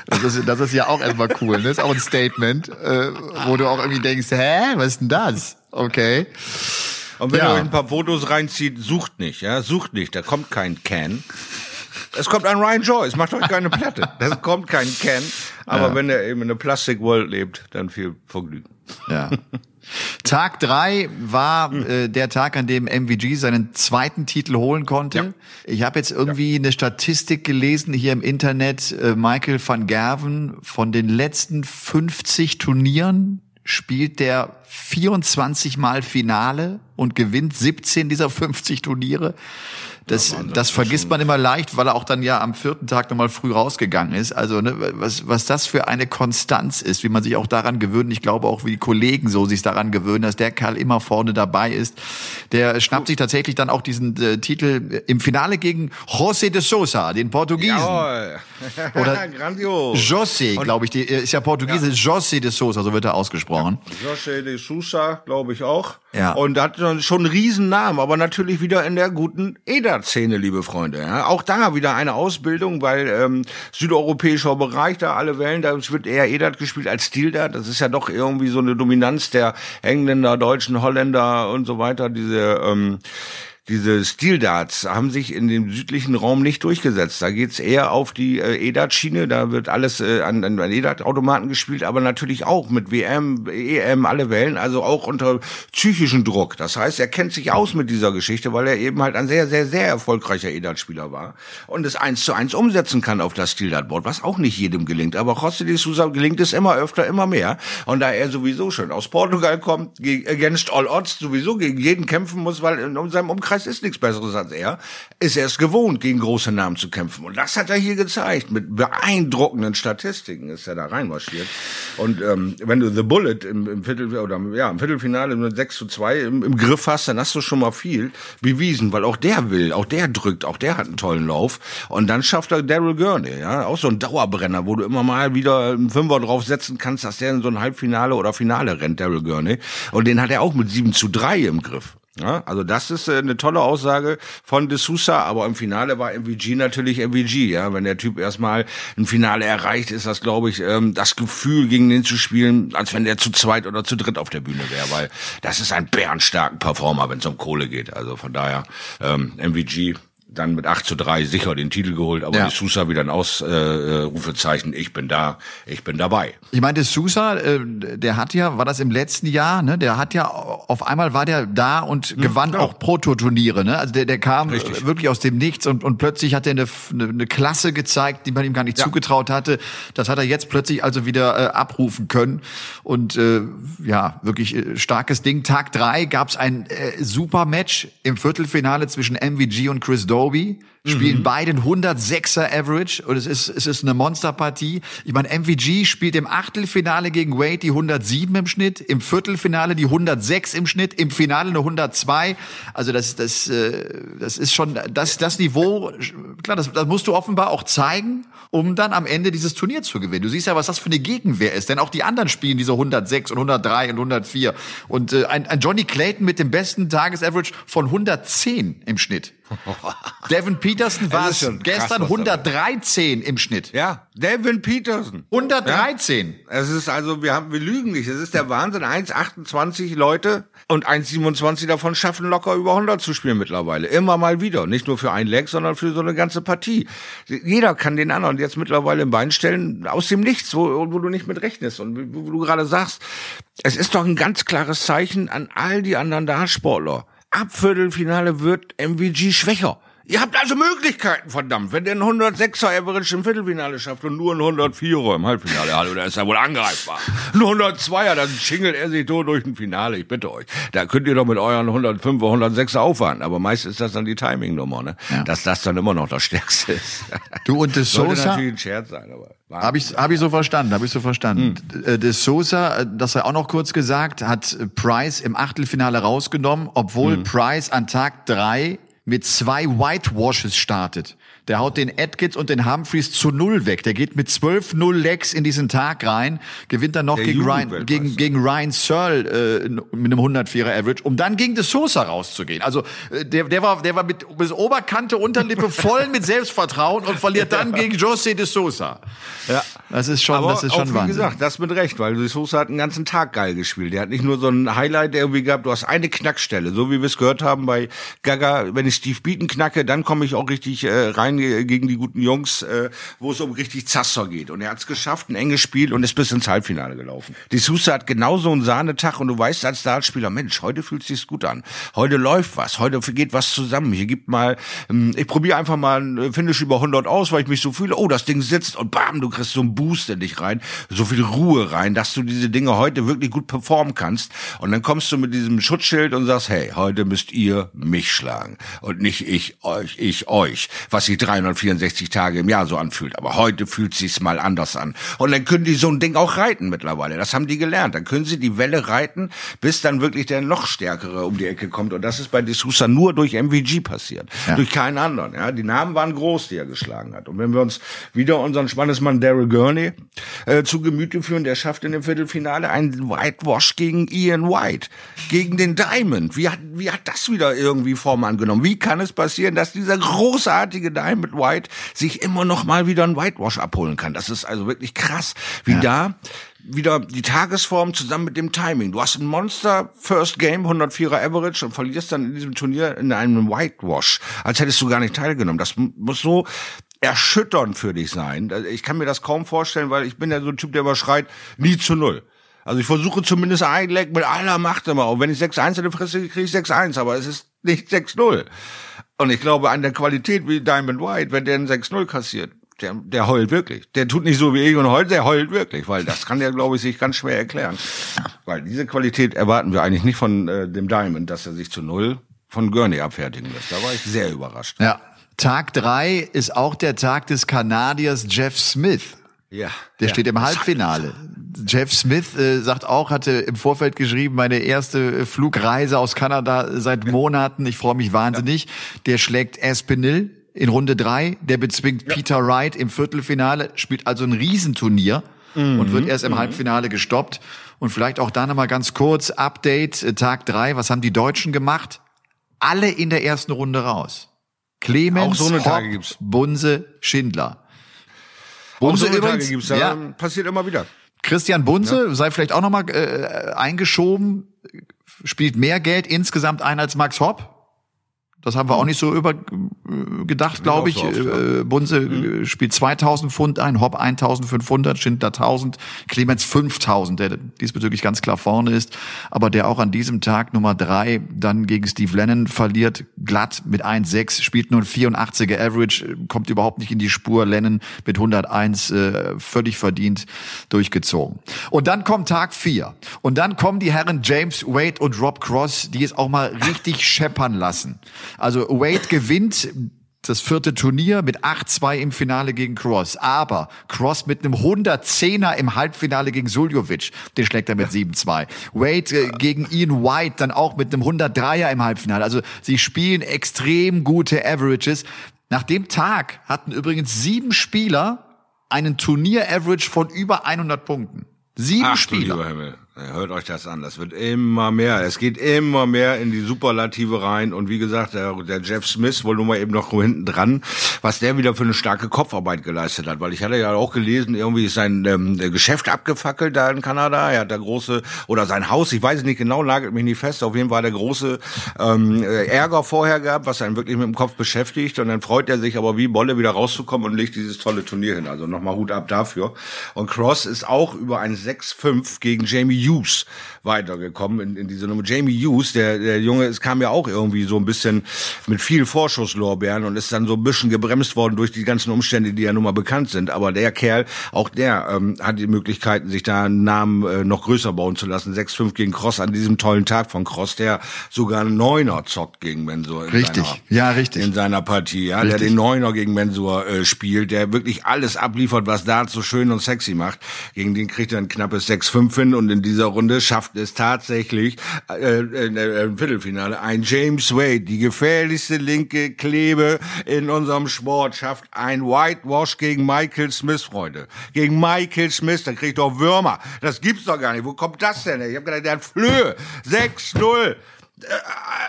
das ist, das ist ja auch erstmal cool. Ne? Das ist auch ein Statement, äh, wo du auch irgendwie denkst, hä, was ist denn das? Okay. Und wenn ja. ihr euch ein paar Fotos reinzieht, sucht nicht, ja, sucht nicht, da kommt kein Can. Es kommt ein Ryan Joyce, macht euch keine Platte. Es kommt kein Can. Aber ja. wenn er eben in der Plastic World lebt, dann viel Vergnügen. Ja. Tag drei war äh, der Tag, an dem MVG seinen zweiten Titel holen konnte. Ja. Ich habe jetzt irgendwie ja. eine Statistik gelesen hier im Internet. Äh, Michael van Gerven von den letzten 50 Turnieren spielt der 24 Mal Finale und gewinnt 17 dieser 50 Turniere. Das, ja, das vergisst man immer leicht, weil er auch dann ja am vierten Tag nochmal früh rausgegangen ist. Also ne, was, was das für eine Konstanz ist, wie man sich auch daran gewöhnt. Ich glaube auch, wie die Kollegen so sich daran gewöhnen, dass der Kerl immer vorne dabei ist. Der schnappt sich tatsächlich dann auch diesen äh, Titel im Finale gegen José de Sousa, den Portugiesen. Jawohl. Oder Grandios. José, glaube ich, die, ist ja Portugiese. Ja. José de Sousa, so wird er ausgesprochen. Ja. José de Sousa, glaube ich auch. Ja. Und hat schon einen riesen Namen, aber natürlich wieder in der guten Eder Stildart-Szene, liebe Freunde. Ja? Auch da wieder eine Ausbildung, weil ähm, südeuropäischer Bereich, da alle Wellen, da wird eher Edert gespielt als Stildart. Das ist ja doch irgendwie so eine Dominanz der Engländer, Deutschen, Holländer und so weiter. Diese ähm, diese Stildarts haben sich in dem südlichen Raum nicht durchgesetzt. Da geht's eher auf die äh, EDAT-Schiene, da wird alles äh, an, an EDAT-Automaten gespielt, aber natürlich auch mit WM, EM, alle Wellen, also auch unter psychischen Druck. Das heißt, er kennt sich aus mit dieser Geschichte, weil er eben halt ein sehr, sehr, sehr erfolgreicher EDAT-Spieler war und es eins zu eins umsetzen kann auf das Stildart-Board, was auch nicht jedem gelingt. Aber José de Sousa gelingt es immer öfter, immer mehr. Und da er sowieso schon aus Portugal kommt, against all odds sowieso gegen jeden kämpfen muss, weil in seinem Umkreis Kreis ist nichts Besseres als er, ist er es gewohnt, gegen große Namen zu kämpfen. Und das hat er hier gezeigt. Mit beeindruckenden Statistiken ist er da reinmarschiert. Und ähm, wenn du The Bullet im, im Viertel oder ja im Viertelfinale mit 6 zu 2 im, im Griff hast, dann hast du schon mal viel bewiesen, weil auch der will, auch der drückt, auch der hat einen tollen Lauf. Und dann schafft er Daryl Gurney, ja, auch so ein Dauerbrenner, wo du immer mal wieder einen Fünfer draufsetzen kannst, dass der in so ein Halbfinale oder Finale rennt, Daryl Gurney. Und den hat er auch mit 7 zu 3 im Griff. Ja, also das ist äh, eine tolle Aussage von De Sousa, aber im Finale war MVG natürlich MVG. Ja, wenn der Typ erstmal ein Finale erreicht, ist das, glaube ich, ähm, das Gefühl, gegen den zu spielen, als wenn der zu zweit oder zu dritt auf der Bühne wäre, weil das ist ein bärenstarken Performer, wenn es um Kohle geht. Also von daher ähm, MVG dann mit 8 zu 3 sicher den Titel geholt, aber ja. die Sousa wieder ein Ausrufezeichen, äh, ich bin da, ich bin dabei. Ich meine, Sousa, äh, der hat ja, war das im letzten Jahr, ne? Der hat ja, auf einmal war der da und hm, gewann ja. auch Prototurniere, ne? Also der, der kam Richtig. wirklich aus dem Nichts und, und plötzlich hat er eine, eine, eine Klasse gezeigt, die man ihm gar nicht ja. zugetraut hatte. Das hat er jetzt plötzlich also wieder äh, abrufen können und äh, ja, wirklich äh, starkes Ding. Tag drei gab's ein äh, super Match im Viertelfinale zwischen MVG und Chris Doe Kobe spielen mhm. beide 106er Average und es ist, es ist eine Monsterpartie. Ich meine, MVG spielt im Achtelfinale gegen Wade die 107 im Schnitt, im Viertelfinale die 106 im Schnitt, im Finale eine 102. Also das, das, äh, das ist schon das, das Niveau, klar, das, das musst du offenbar auch zeigen um dann am Ende dieses Turnier zu gewinnen. Du siehst ja, was das für eine Gegenwehr ist, denn auch die anderen spielen diese 106 und 103 und 104 und äh, ein, ein Johnny Clayton mit dem besten Tagesaverage von 110 im Schnitt. Devin Peterson war gestern 113 im Schnitt. Ja, Devin Peterson. 113. Ja. Es ist also, wir haben, wir lügen nicht. Es ist der Wahnsinn. 1,28 Leute und 1,27 davon schaffen locker über 100 zu spielen mittlerweile. Immer mal wieder. Nicht nur für ein Leg, sondern für so eine ganze Partie. Jeder kann den anderen jetzt mittlerweile im Bein stellen, aus dem Nichts, wo, wo du nicht mit rechnest. Und wo du gerade sagst, es ist doch ein ganz klares Zeichen an all die anderen Dartsportler. Ab Viertelfinale wird MVG schwächer. Ihr habt also Möglichkeiten, verdammt. Wenn der einen 106er Average im Viertelfinale schafft und nur einen 104er im Halbfinale, hallo, da ist er wohl angreifbar. Ein 102er, dann schingelt er sich durch ein Finale, ich bitte euch. Da könnt ihr doch mit euren 105er, 106er aufwarten. Aber meist ist das dann die Timing-Nummer, ne? Ja. Dass das dann immer noch das Stärkste ist. Du und De Sosa... Sollte natürlich ein Scherz sein, aber... Habe ich, hab ich so verstanden, habe ich so verstanden. Hm. De Sosa, das sei auch noch kurz gesagt, hat Price im Achtelfinale rausgenommen, obwohl hm. Price an Tag drei mit zwei Whitewashes startet. Der haut den Atkins und den Humphreys zu null weg. Der geht mit 12-0 Legs in diesen Tag rein, gewinnt dann noch gegen Ryan, gegen, gegen Ryan Searle äh, mit einem 104er Average, um dann gegen De Sosa rauszugehen. Also äh, der, der war, der war mit bis Oberkante, Unterlippe voll mit Selbstvertrauen und verliert dann gegen José De Sosa. Ja, das ist schon, Aber das ist schon auch, wie Wahnsinn. gesagt, das mit Recht, weil De Sosa hat den ganzen Tag geil gespielt. Der hat nicht nur so ein Highlight irgendwie gehabt, du hast eine Knackstelle, so wie wir es gehört haben bei Gaga. Wenn ich Steve Beaton knacke, dann komme ich auch richtig äh, rein gegen die guten Jungs, äh, wo es um richtig Zasser geht. Und er hat es geschafft, ein enges Spiel und ist bis ins Halbfinale gelaufen. Die Sousa hat genauso einen Sahnetag und du weißt als Dartspieler, Mensch, heute fühlt es sich gut an. Heute läuft was, heute geht was zusammen. Hier gibt mal, ähm, ich probiere einfach mal ein Finish über 100 aus, weil ich mich so fühle, oh, das Ding sitzt und bam, du kriegst so einen Boost in dich rein, so viel Ruhe rein, dass du diese Dinge heute wirklich gut performen kannst. Und dann kommst du mit diesem Schutzschild und sagst, hey, heute müsst ihr mich schlagen und nicht ich euch, ich euch. Was ich 364 Tage im Jahr so anfühlt. Aber heute fühlt sich's mal anders an. Und dann können die so ein Ding auch reiten mittlerweile. Das haben die gelernt. Dann können sie die Welle reiten, bis dann wirklich der noch stärkere um die Ecke kommt. Und das ist bei D'Souza nur durch MVG passiert. Ja. Durch keinen anderen. Ja, die Namen waren groß, die er geschlagen hat. Und wenn wir uns wieder unseren Spannesmann Daryl Gurney äh, zu Gemüte führen, der schafft in dem Viertelfinale einen Whitewash gegen Ian White, gegen den Diamond. Wie hat, wie hat das wieder irgendwie Form angenommen? Wie kann es passieren, dass dieser großartige Diamond White sich immer noch mal wieder einen Whitewash abholen kann? Das ist also wirklich krass, wie ja. da wieder die Tagesform zusammen mit dem Timing. Du hast ein Monster First Game, 104er Average und verlierst dann in diesem Turnier in einem Whitewash, als hättest du gar nicht teilgenommen. Das muss so erschütternd für dich sein. Ich kann mir das kaum vorstellen, weil ich bin ja so ein Typ, der immer schreit, nie zu null. Also ich versuche zumindest ein Leck mit aller Macht immer. Und wenn ich 6-1 in der Fresse kriege ich 6-1, aber es ist nicht 6-0. Und ich glaube, an der Qualität wie Diamond White, wenn der ein 6-0 kassiert, der, der heult wirklich. Der tut nicht so wie ich und heult, der heult wirklich, weil das kann der, glaube ich, sich ganz schwer erklären. Weil diese Qualität erwarten wir eigentlich nicht von äh, dem Diamond, dass er sich zu null von Gurney abfertigen lässt. Da war ich sehr überrascht. Ja. Tag drei ist auch der Tag des Kanadiers Jeff Smith. Ja. Der ja. steht im Halbfinale. Jeff Smith äh, sagt auch, hatte im Vorfeld geschrieben, meine erste äh, Flugreise aus Kanada seit Monaten. Ich freue mich wahnsinnig. Ja. Der schlägt Espinel in Runde drei. Der bezwingt ja. Peter Wright im Viertelfinale, spielt also ein Riesenturnier mhm. und wird erst im mhm. Halbfinale gestoppt. Und vielleicht auch da nochmal ganz kurz, Update, äh, Tag drei. Was haben die Deutschen gemacht? Alle in der ersten Runde raus. Clemens, auch so eine Tage gibt's. Bunse, Schindler. Bunse auch so übrigens, Tage gibt's, ja, passiert immer wieder. Christian Bunze, ja. sei vielleicht auch nochmal äh, eingeschoben, spielt mehr Geld insgesamt ein als Max Hopp. Das haben wir auch nicht so über äh, gedacht, glaube ich. So oft, ja. Äh, Bunse mhm. spielt 2000 Pfund ein, Hopp 1500, Schindler 1000, Clemens 5000, der diesbezüglich ganz klar vorne ist, aber der auch an diesem Tag Nummer drei dann gegen Steve Lennon verliert, glatt mit 1,6, spielt nur ein 84er Average, kommt überhaupt nicht in die Spur. Lennon mit 101 äh, völlig verdient durchgezogen. Und dann kommt Tag vier und dann kommen die Herren James Wade und Rob Cross, die es auch mal richtig scheppern lassen. Also Wade gewinnt das vierte Turnier mit 8-2 im Finale gegen Cross. Aber Cross mit einem 110er im Halbfinale gegen Suljovic, den schlägt er mit 7-2. Wade äh, gegen Ian White dann auch mit einem 103er im Halbfinale. Also sie spielen extrem gute Averages. Nach dem Tag hatten übrigens sieben Spieler einen Turnier-Average von über 100 Punkten. Sieben Ach, Spieler. Hört euch das an, das wird immer mehr. Es geht immer mehr in die Superlative rein. Und wie gesagt, der, der Jeff Smith, wohl nur mal eben noch hinten dran, was der wieder für eine starke Kopfarbeit geleistet hat. Weil ich hatte ja auch gelesen, irgendwie ist sein ähm, Geschäft abgefackelt da in Kanada. Er hat da große, oder sein Haus, ich weiß es nicht genau, nagelt mich nicht fest. Auf jeden Fall der große ähm, Ärger vorher gehabt, was einen wirklich mit dem Kopf beschäftigt. Und dann freut er sich aber wie Bolle wieder rauszukommen und legt dieses tolle Turnier hin. Also nochmal Hut ab dafür. Und Cross ist auch über ein 6-5 gegen Jamie Hughes weitergekommen in, in diese Nummer. Jamie Hughes, der, der Junge, es kam ja auch irgendwie so ein bisschen mit viel Vorschusslorbeeren und ist dann so ein bisschen gebremst worden durch die ganzen Umstände, die ja nun mal bekannt sind. Aber der Kerl, auch der ähm, hat die Möglichkeiten, sich da einen Namen äh, noch größer bauen zu lassen. 6-5 gegen Cross an diesem tollen Tag von Cross, der sogar einen Neuner zockt gegen Mensur. Richtig, seiner, ja, richtig. In seiner Partie, ja, richtig. der den Neuner gegen Mensur äh, spielt, der wirklich alles abliefert, was da so schön und sexy macht. Gegen den kriegt er ein knappes 6-5 hin und in dieser Runde schafft es tatsächlich äh, äh, im Viertelfinale ein James Wade, die gefährlichste linke Klebe in unserem Sport, schafft ein Whitewash gegen Michael Smith, Freunde. Gegen Michael Smith, da kriegt doch Würmer. Das gibt's doch gar nicht. Wo kommt das denn? Ich habe gedacht, der hat Flöhe. 6-0. Äh,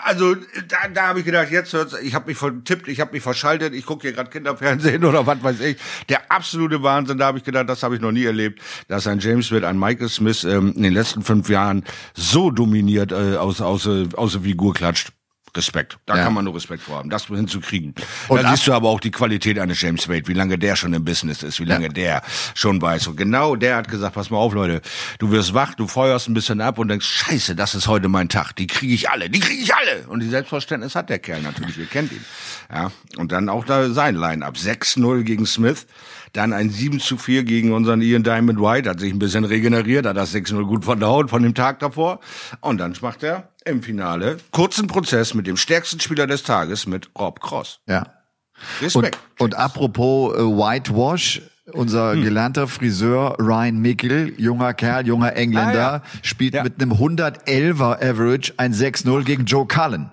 also da, da habe ich gedacht, jetzt hört's, ich habe mich vertippt, ich habe mich verschaltet, ich gucke hier gerade Kinderfernsehen oder was weiß ich. Der absolute Wahnsinn, da habe ich gedacht, das habe ich noch nie erlebt, dass ein James wird ein Michael Smith ähm, in den letzten fünf Jahren so dominiert äh, aus, aus, aus der Figur klatscht. Respekt. Da ja. kann man nur Respekt vor haben, das hinzukriegen. Und da siehst du aber auch die Qualität eines James Wade, wie lange der schon im Business ist, wie lange ja. der schon weiß. Und genau der hat gesagt, pass mal auf, Leute, du wirst wach, du feuerst ein bisschen ab und denkst, scheiße, das ist heute mein Tag, die kriege ich alle, die kriege ich alle. Und die Selbstverständnis hat der Kerl natürlich, ihr kennt ihn. Ja, und dann auch da sein Line-Up. 6-0 gegen Smith. Dann ein 7 zu 4 gegen unseren Ian Diamond White, hat sich ein bisschen regeneriert, hat das 6-0 gut verdaut von dem Tag davor. Und dann macht er im Finale kurzen Prozess mit dem stärksten Spieler des Tages, mit Rob Cross. Ja. Respekt. Und, und apropos äh, Whitewash, unser Hm. gelernter Friseur Ryan Mickel, junger Kerl, junger Engländer, Ah, ja. spielt Ja. mit einem 111er Average ein 6-0 gegen Joe Cullen.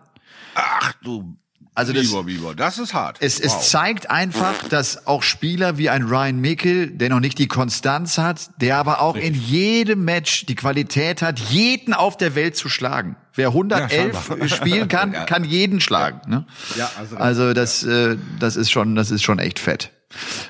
Ach du Also das- Biber, Biber, das ist hart. Es, es Wow. zeigt einfach, dass auch Spieler wie ein Ryan Mickel, der noch nicht die Konstanz hat, der aber auch in jedem Match die Qualität hat, jeden auf der Welt zu schlagen. Wer 111 scheinbar. spielen kann, Ja. kann jeden schlagen. Ne? Ja, also- also das, äh, das ist schon, das ist schon echt fett.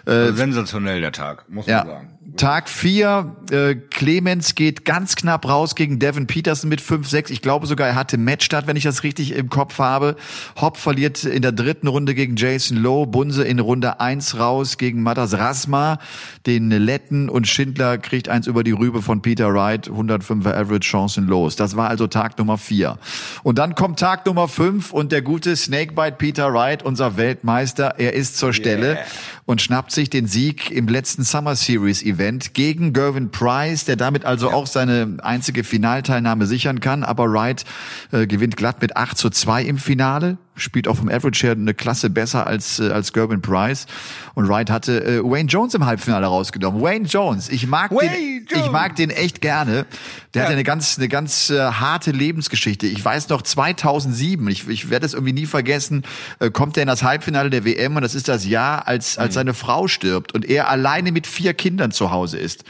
Also sensationell der Tag, muss man Ja. sagen. Tag vier, äh, Clemens geht ganz knapp raus gegen Devin Peterson mit 5-6. Ich glaube sogar, er hatte Matchstart, wenn ich das richtig im Kopf habe. Hopp verliert in der dritten Runde gegen Jason Lowe. Bunse in Runde 1 raus gegen Matas Rasma, den Letten. Und Schindler kriegt eins über die Rübe von Peter Wright. 105er Average Chancen los. Das war also Tag Nummer vier. Und dann kommt Tag Nummer fünf und der gute Snakebite Peter Wright, unser Weltmeister, er ist zur Stelle und schnappt sich den Sieg im letzten Summer Series Event gegen Gervin Price, der damit also auch seine einzige Finalteilnahme sichern kann. Aber Wright äh, gewinnt glatt mit 8 zu 2 im Finale, spielt auch vom Average her eine Klasse besser als, äh, als Gervin Price. Und Wright hatte äh, Wayne Jones im Halbfinale rausgenommen. Wayne Jones, ich mag Wayne den, Jones. ich mag den echt gerne. Der Ja. hat eine ganz, eine ganz äh, harte Lebensgeschichte. Ich weiß noch 2007, ich, ich werde es irgendwie nie vergessen, äh, kommt er in das Halbfinale der WM und das ist das Jahr, als, Mhm. als seine Frau stirbt und er alleine mit vier Kindern zu Hause ist.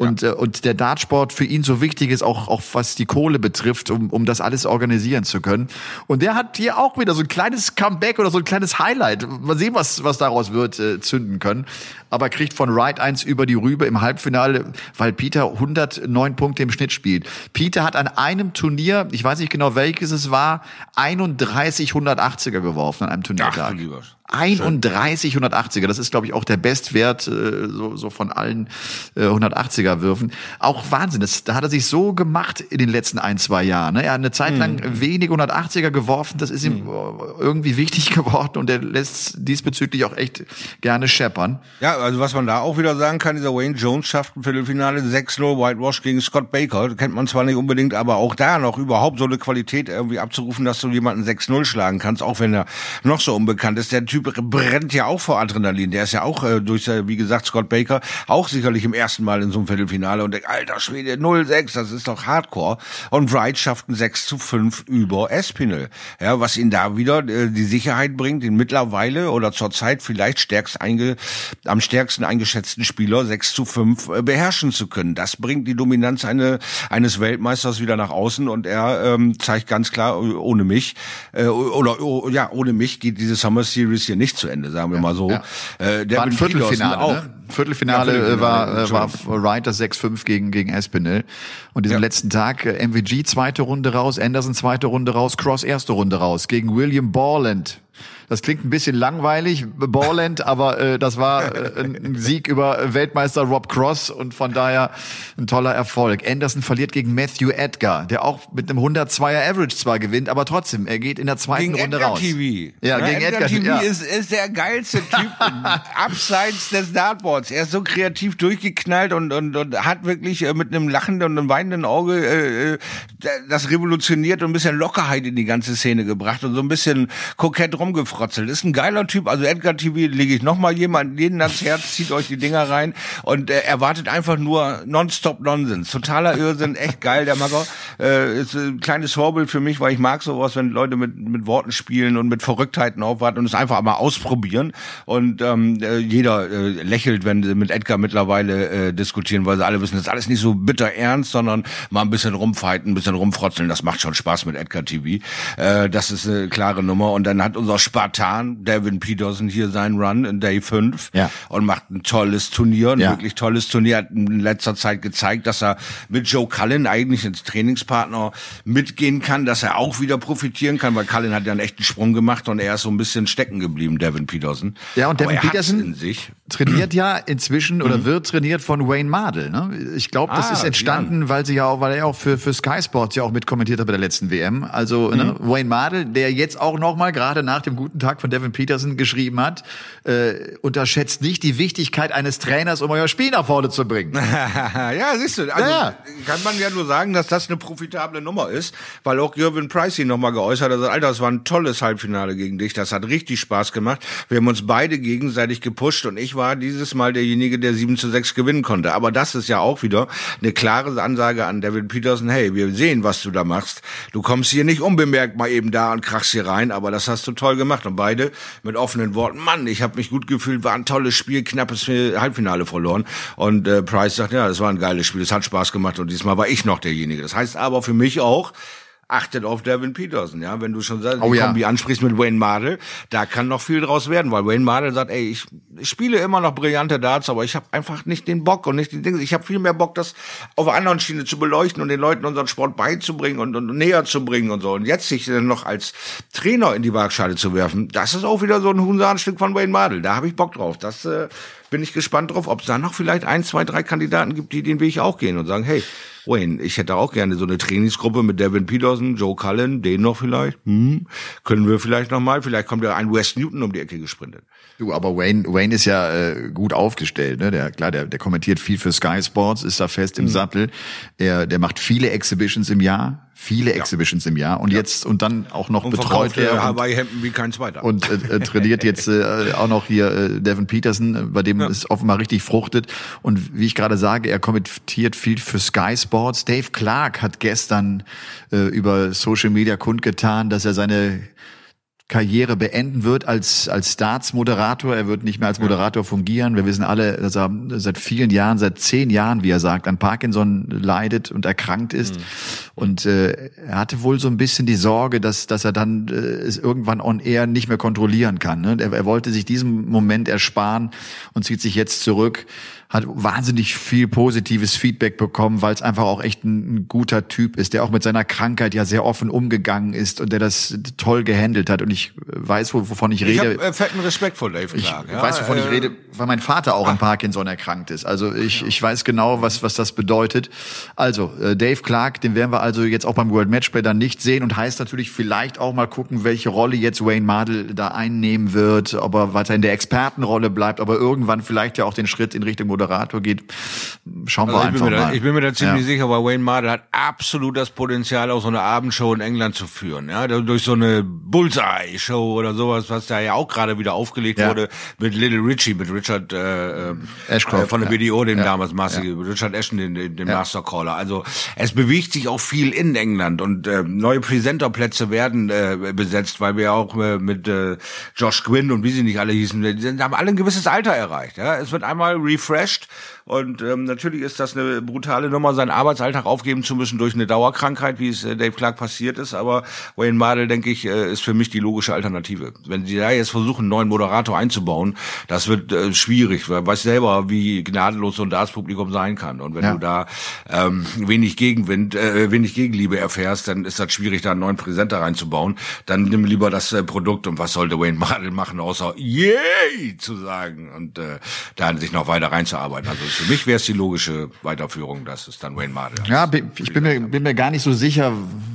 Und, äh, und der Dartsport für ihn so wichtig ist, auch, auch was die Kohle betrifft, um, um das alles organisieren zu können. Und der hat hier auch wieder so ein kleines Comeback oder so ein kleines Highlight. Mal sehen, was, was daraus wird, äh, zünden können. Aber kriegt von Wright eins über die Rübe im Halbfinale, weil Peter 109 Punkte im Schnitt spielt. Peter hat an einem Turnier, ich weiß nicht genau welches es war, 31 180er geworfen an einem Ach, Turniertag. lieber. 31 180er, das ist glaube ich auch der Bestwert äh, so, so von allen äh, 180er Würfen. Auch Wahnsinn, das, da hat er sich so gemacht in den letzten ein, zwei Jahren. Ne? Er hat eine Zeit lang wenige 180er geworfen, das ist ihm äh, irgendwie wichtig geworden und er lässt diesbezüglich auch echt gerne scheppern. Ja, also was man da auch wieder sagen kann, dieser Wayne Jones schafft ein Viertelfinale 6-0 Whitewash gegen Scott Baker. Das kennt man zwar nicht unbedingt, aber auch da noch überhaupt so eine Qualität irgendwie abzurufen, dass du jemanden 6-0 schlagen kannst, auch wenn er noch so unbekannt ist. Der Typ brennt ja auch vor Adrenalin. Der ist ja auch äh, durch, äh, wie gesagt, Scott Baker auch sicherlich im ersten Mal in so einem Viertelfinale und denkt, alter Schwede, 0-6, das ist doch Hardcore. Und Wright schafft ein 6 zu 5 über Espinel. Ja, was ihn da wieder äh, die Sicherheit bringt, den mittlerweile oder zurzeit vielleicht stärkst einge, am stärksten eingeschätzten Spieler 6 zu 5 äh, beherrschen zu können. Das bringt die Dominanz eine, eines Weltmeisters wieder nach außen und er ähm, zeigt ganz klar, äh, ohne mich, äh, oder oh, ja, ohne mich geht diese Summer Series hier nicht zu Ende, sagen wir mal so. ja. Äh, der war ein Viertelfinale. auch. Ne? Viertelfinale, Ja, Viertelfinale, äh, war, war das 6-5 gegen, gegen Espinel. Und diesen Ja. letzten Tag äh, MVG zweite Runde raus, Anderson zweite Runde raus, Cross erste Runde raus gegen William Borland. Das klingt ein bisschen langweilig, Borland, aber äh, das war äh, ein Sieg über Weltmeister Rob Cross und von daher ein toller Erfolg. Anderson verliert gegen Matthew Edgar, der auch mit einem 102er Average zwar gewinnt, aber trotzdem, er geht in der zweiten Gegen Runde Edgar raus. TV. Ja, gegen Edgar, TV ja. ist, ist der geilste Typ abseits des Dartboards. Er ist so kreativ durchgeknallt und, und, und hat wirklich äh, mit einem lachenden und einem weinenden Auge äh, äh, das revolutioniert und ein bisschen Lockerheit in die ganze Szene gebracht und so ein bisschen kokett rumgefrotzelt. Ist ein geiler Typ. Also Edgar TV lege ich nochmal jemand jeden ans Herz, zieht euch die Dinger rein und äh, erwartet einfach nur nonstop Nonsens. Totaler Irrsinn, echt geil, der Macker. Äh, ist ein kleines Vorbild für mich, weil ich mag sowas, wenn Leute mit, mit Worten spielen und mit Verrücktheiten aufwarten und es einfach mal ausprobieren. Und ähm, äh, jeder äh, lächelt, wenn sie mit Edgar mittlerweile äh, diskutieren, weil sie alle wissen, das ist alles nicht so bitter ernst, sondern mal ein bisschen rumfighten, ein bisschen rumfrotzeln. Das macht schon Spaß mit Edgar TV. Äh, das ist eine klare Nummer. Und dann hat unser Spartan, Devin Peterson, hier seinen Run in Day 5 Ja. und macht ein tolles Turnier, ein Ja. wirklich tolles Turnier. Hat in letzter Zeit gezeigt, dass er mit Joe Cullen eigentlich als Trainingspartner mitgehen kann, dass er auch wieder profitieren kann, weil Cullen hat ja einen echten Sprung gemacht und er ist so ein bisschen stecken geblieben, Devin Peterson. Ja, und Devin er Peterson trainiert ja inzwischen oder wird trainiert von Wayne Mardell. Ne? Ich glaube, das Ah, ist entstanden, weil sie ja auch, weil er ja auch für für Sky Sports ja auch mitkommentiert hat bei der letzten WM. Also ne, Wayne Mardell, der jetzt auch noch mal gerade nach dem dem guten Tag von Devin Peterson geschrieben hat, äh, unterschätzt nicht die Wichtigkeit eines Trainers, um euer Spiel nach vorne zu bringen. ja, siehst du, also Ja. kann man ja nur sagen, dass das eine profitable Nummer ist, weil auch Gervin Pricey nochmal geäußert hat, Alter, das war ein tolles Halbfinale gegen dich, das hat richtig Spaß gemacht. Wir haben uns beide gegenseitig gepusht und ich war dieses Mal derjenige, der 7 zu 6 gewinnen konnte. Aber das ist ja auch wieder eine klare Ansage an Devin Peterson, hey, wir sehen, was du da machst. Du kommst hier nicht unbemerkt mal eben da und krachst hier rein, aber das hast du toll gemacht. Und beide mit offenen Worten, Mann, ich habe mich gut gefühlt, war ein tolles Spiel, knappes Halbfinale verloren. Und äh, Price sagt, ja, das war ein geiles Spiel, es hat Spaß gemacht und diesmal war ich noch derjenige. Das heißt aber für mich auch, achtet auf Devin Peterson, ja, wenn du schon sagst, Oh die ja. Kombi ansprichst mit Wayne Mardell, da kann noch viel draus werden, weil Wayne Mardell sagt, ey, ich, ich spiele immer noch brillante Darts, aber ich habe einfach nicht den Bock und nicht die Dinge, ich habe viel mehr Bock, das auf einer anderen Schiene zu beleuchten und den Leuten unseren Sport beizubringen und, und näher zu bringen und so. Und jetzt sich dann noch als Trainer in die Waagschale zu werfen, das ist auch wieder so ein Husarenstück von Wayne Mardell. Da habe ich Bock drauf. Das äh, bin ich gespannt drauf, ob es da noch vielleicht ein, zwei, drei Kandidaten gibt, die den Weg auch gehen und sagen, hey, Wayne, ich hätte auch gerne so eine Trainingsgruppe mit Devin Peterson, Joe Cullen, den noch vielleicht. Hm, können wir vielleicht noch mal. Vielleicht kommt ja ein Wes Newton um die Ecke gesprintet. Du, aber Wayne, Wayne ist ja äh, gut aufgestellt, ne? Der klar, der, der kommentiert viel für Sky Sports, ist da fest Mhm. im Sattel. Er, der macht viele Exhibitions im Jahr, viele Exhibitions im Jahr und jetzt und dann auch noch Und betreut er und, Hawaii-Hemden wie kein zweiter. und äh, äh, trainiert jetzt äh, auch noch hier äh, Devin Peterson, äh, bei dem es offenbar richtig fruchtet. Und wie ich gerade sage, er kommentiert viel für Sky Sports. Dave Clark hat gestern äh, über Social Media kundgetan, dass er seine Karriere beenden wird als als Starts-Moderator. Er wird nicht mehr als Moderator fungieren. Wir wissen alle, dass er seit vielen Jahren, seit zehn Jahren, wie er sagt, an Parkinson leidet und erkrankt ist. Und äh, er hatte wohl so ein bisschen die Sorge, dass dass er dann äh, es irgendwann on air nicht mehr kontrollieren kann. Ne? Er, er wollte sich diesen Moment ersparen und zieht sich jetzt zurück. Hat wahnsinnig viel positives Feedback bekommen, weil es einfach auch echt ein, ein guter Typ ist, der auch mit seiner Krankheit ja sehr offen umgegangen ist und der das toll gehandelt hat. Und ich äh, weiß, wo- wovon ich ich rede. habe äh, fetten Respekt vor Dave Ich Clark. ja. weiß, wovon ich Äh, rede, weil mein Vater auch an Parkinson erkrankt ist. Also ich, ich weiß genau, was, was das bedeutet. Also, äh, Dave Clark, den werden wir also jetzt auch beim World Matchplay dann nicht sehen und heißt natürlich vielleicht auch mal gucken, welche Rolle jetzt Wayne Mardell da einnehmen wird, ob er weiter in der Expertenrolle bleibt, aber irgendwann vielleicht ja auch den Schritt in Richtung Moderator geht. Schauen wir Also ich, bin einfach mir da, mal. ich bin mir da ziemlich Ja. sicher, weil Wayne Mardell hat absolut das Potenzial, auch so eine Abendshow in England zu führen. Ja, durch so eine Bullseye-Show oder sowas, was da ja auch gerade wieder aufgelegt Ja. wurde mit Little Richie, mit Richard äh, äh, Ashcroft, äh, von der. BDO, dem damals maßige, Richard Ashton, den, den. Mastercaller. Also es bewegt sich auch viel in England und äh, neue Presenterplätze werden äh, besetzt, weil wir auch äh, mit äh, Josh Quinn und wie sie nicht alle hießen, die haben alle ein gewisses Alter erreicht. Ja? Es wird einmal refreshed crasht und ähm, natürlich ist das eine brutale Nummer, seinen Arbeitsalltag aufgeben zu müssen durch eine Dauerkrankheit, wie es äh, Dave Clark passiert ist. Aber Wayne Mardell, denke ich, äh, ist für mich die logische Alternative. Wenn sie da jetzt versuchen, einen neuen Moderator einzubauen, das wird äh, schwierig, weil weiß selber, wie gnadenlos so ein Darts-Publikum sein kann. Und wenn Ja. du da ähm, wenig Gegenwind, äh, wenig Gegenliebe erfährst, dann ist das schwierig, da einen neuen Präsenter reinzubauen. Dann nimm lieber das äh, Produkt und was sollte Wayne Mardell machen, außer yay zu sagen und äh, da sich noch weiter reinzuarbeiten. Also für mich wäre es die logische Weiterführung, dass es dann Wayne Mardell Ja, ich bin mir, bin mir gar nicht so sicher,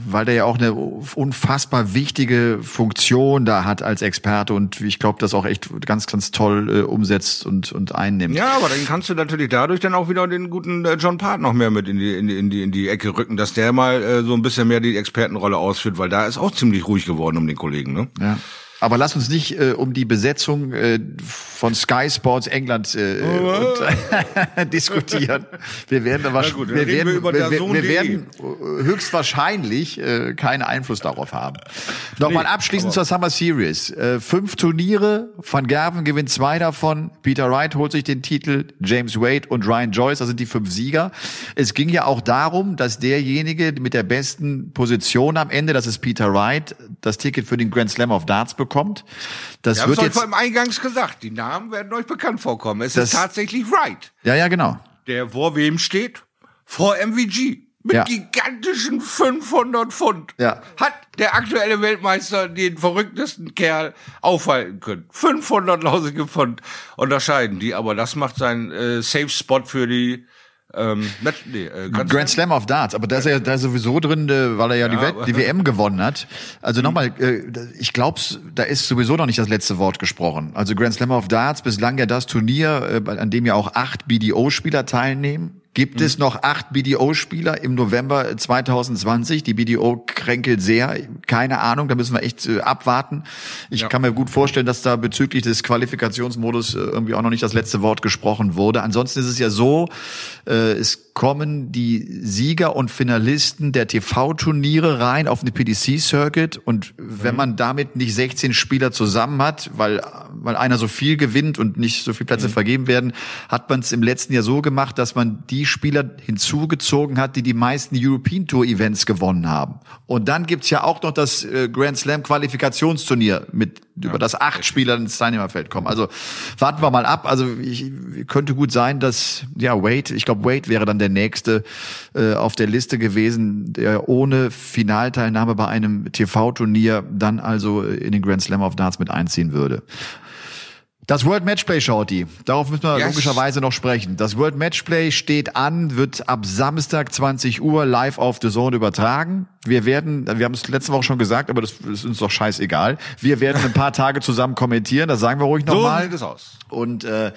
weil der ja auch eine unfassbar wichtige Funktion da hat als Experte und ich glaube, das auch echt ganz, ganz toll äh, umsetzt und, und einnimmt. Ja, aber dann kannst du natürlich dadurch dann auch wieder den guten äh, John Part noch mehr mit in die, in die, in die, in die Ecke rücken, dass der mal äh, so ein bisschen mehr die Expertenrolle ausführt, weil da ist auch ziemlich ruhig geworden um den Kollegen, ne? Ja. Aber lass uns nicht äh, um die Besetzung äh, von Sky Sports England äh, und, diskutieren. Wir werden, da wahrsch- gut, dann wir werden, wir, wir, wir werden äh, höchstwahrscheinlich äh, keinen Einfluss darauf haben. Nochmal Nee, abschließend zur Summer Series. Äh, fünf Turniere, Van Gerven gewinnt zwei davon, Peter Wright holt sich den Titel, James Wade und Ryan Joyce, das sind die fünf Sieger. Es ging ja auch darum, dass derjenige mit der besten Position am Ende, das ist Peter Wright, das Ticket für den Grand Slam of Darts bekommt. Das Ich hab's wird euch jetzt, vor im Eingangs gesagt. Die Namen werden euch bekannt vorkommen. Es Das- ist tatsächlich Wright, ja, ja, genau. der vor wem steht? Vor MVG. Mit Ja. gigantischen 500 Pfund. Ja. Hat der aktuelle Weltmeister den verrücktesten Kerl aufhalten können. 500 lausige Pfund unterscheiden die. Aber das macht seinen äh, Safe Spot für die Ähm, nee, äh, Grand, Grand Slam? Slam of Darts, aber da ist er da ist sowieso drin, weil er ja, ja die, die, WM gewonnen hat. Also nochmal, äh, ich glaub's, da ist sowieso noch nicht das letzte Wort gesprochen. Also Grand Slam of Darts, bislang ja das Turnier, äh, an dem ja auch acht BDO-Spieler teilnehmen. Gibt mhm. es noch acht BDO-Spieler im November 2020? Die BDO kränkelt sehr. Keine Ahnung, da müssen wir echt äh, abwarten. Ich ja. kann mir gut vorstellen, dass da bezüglich des Qualifikationsmodus äh, irgendwie auch noch nicht das letzte Wort gesprochen wurde. Ansonsten ist es ja so, äh, es kommen die Sieger und Finalisten der TV-Turniere rein auf den PDC-Circuit und wenn mhm. man damit nicht 16 Spieler zusammen hat, weil, weil einer so viel gewinnt und nicht so viele Plätze mhm. vergeben werden, hat man es im letzten Jahr so gemacht, dass man die Spieler hinzugezogen hat, die die meisten European Tour Events gewonnen haben. Und dann gibt's ja auch noch das äh, Grand Slam Qualifikationsturnier mit ja. über das acht Spieler ins Teilnehmerfeld kommen. Also warten wir mal ab. Also ich, könnte gut sein, dass ja Wade, ich glaube Wade wäre dann der nächste äh, auf der Liste gewesen, der ohne Finalteilnahme bei einem TV-Turnier dann also in den Grand Slam of Darts mit einziehen würde. Das World Matchplay, Shorty. Darauf müssen wir yes. logischerweise noch sprechen. Das World Matchplay steht an, wird ab Samstag 20 Uhr live auf The Zone übertragen. Wir werden, wir haben es letzte Woche schon gesagt, aber das ist uns doch scheißegal. Wir werden ein paar Tage zusammen kommentieren, das sagen wir ruhig nochmal. So sieht es aus. Und äh,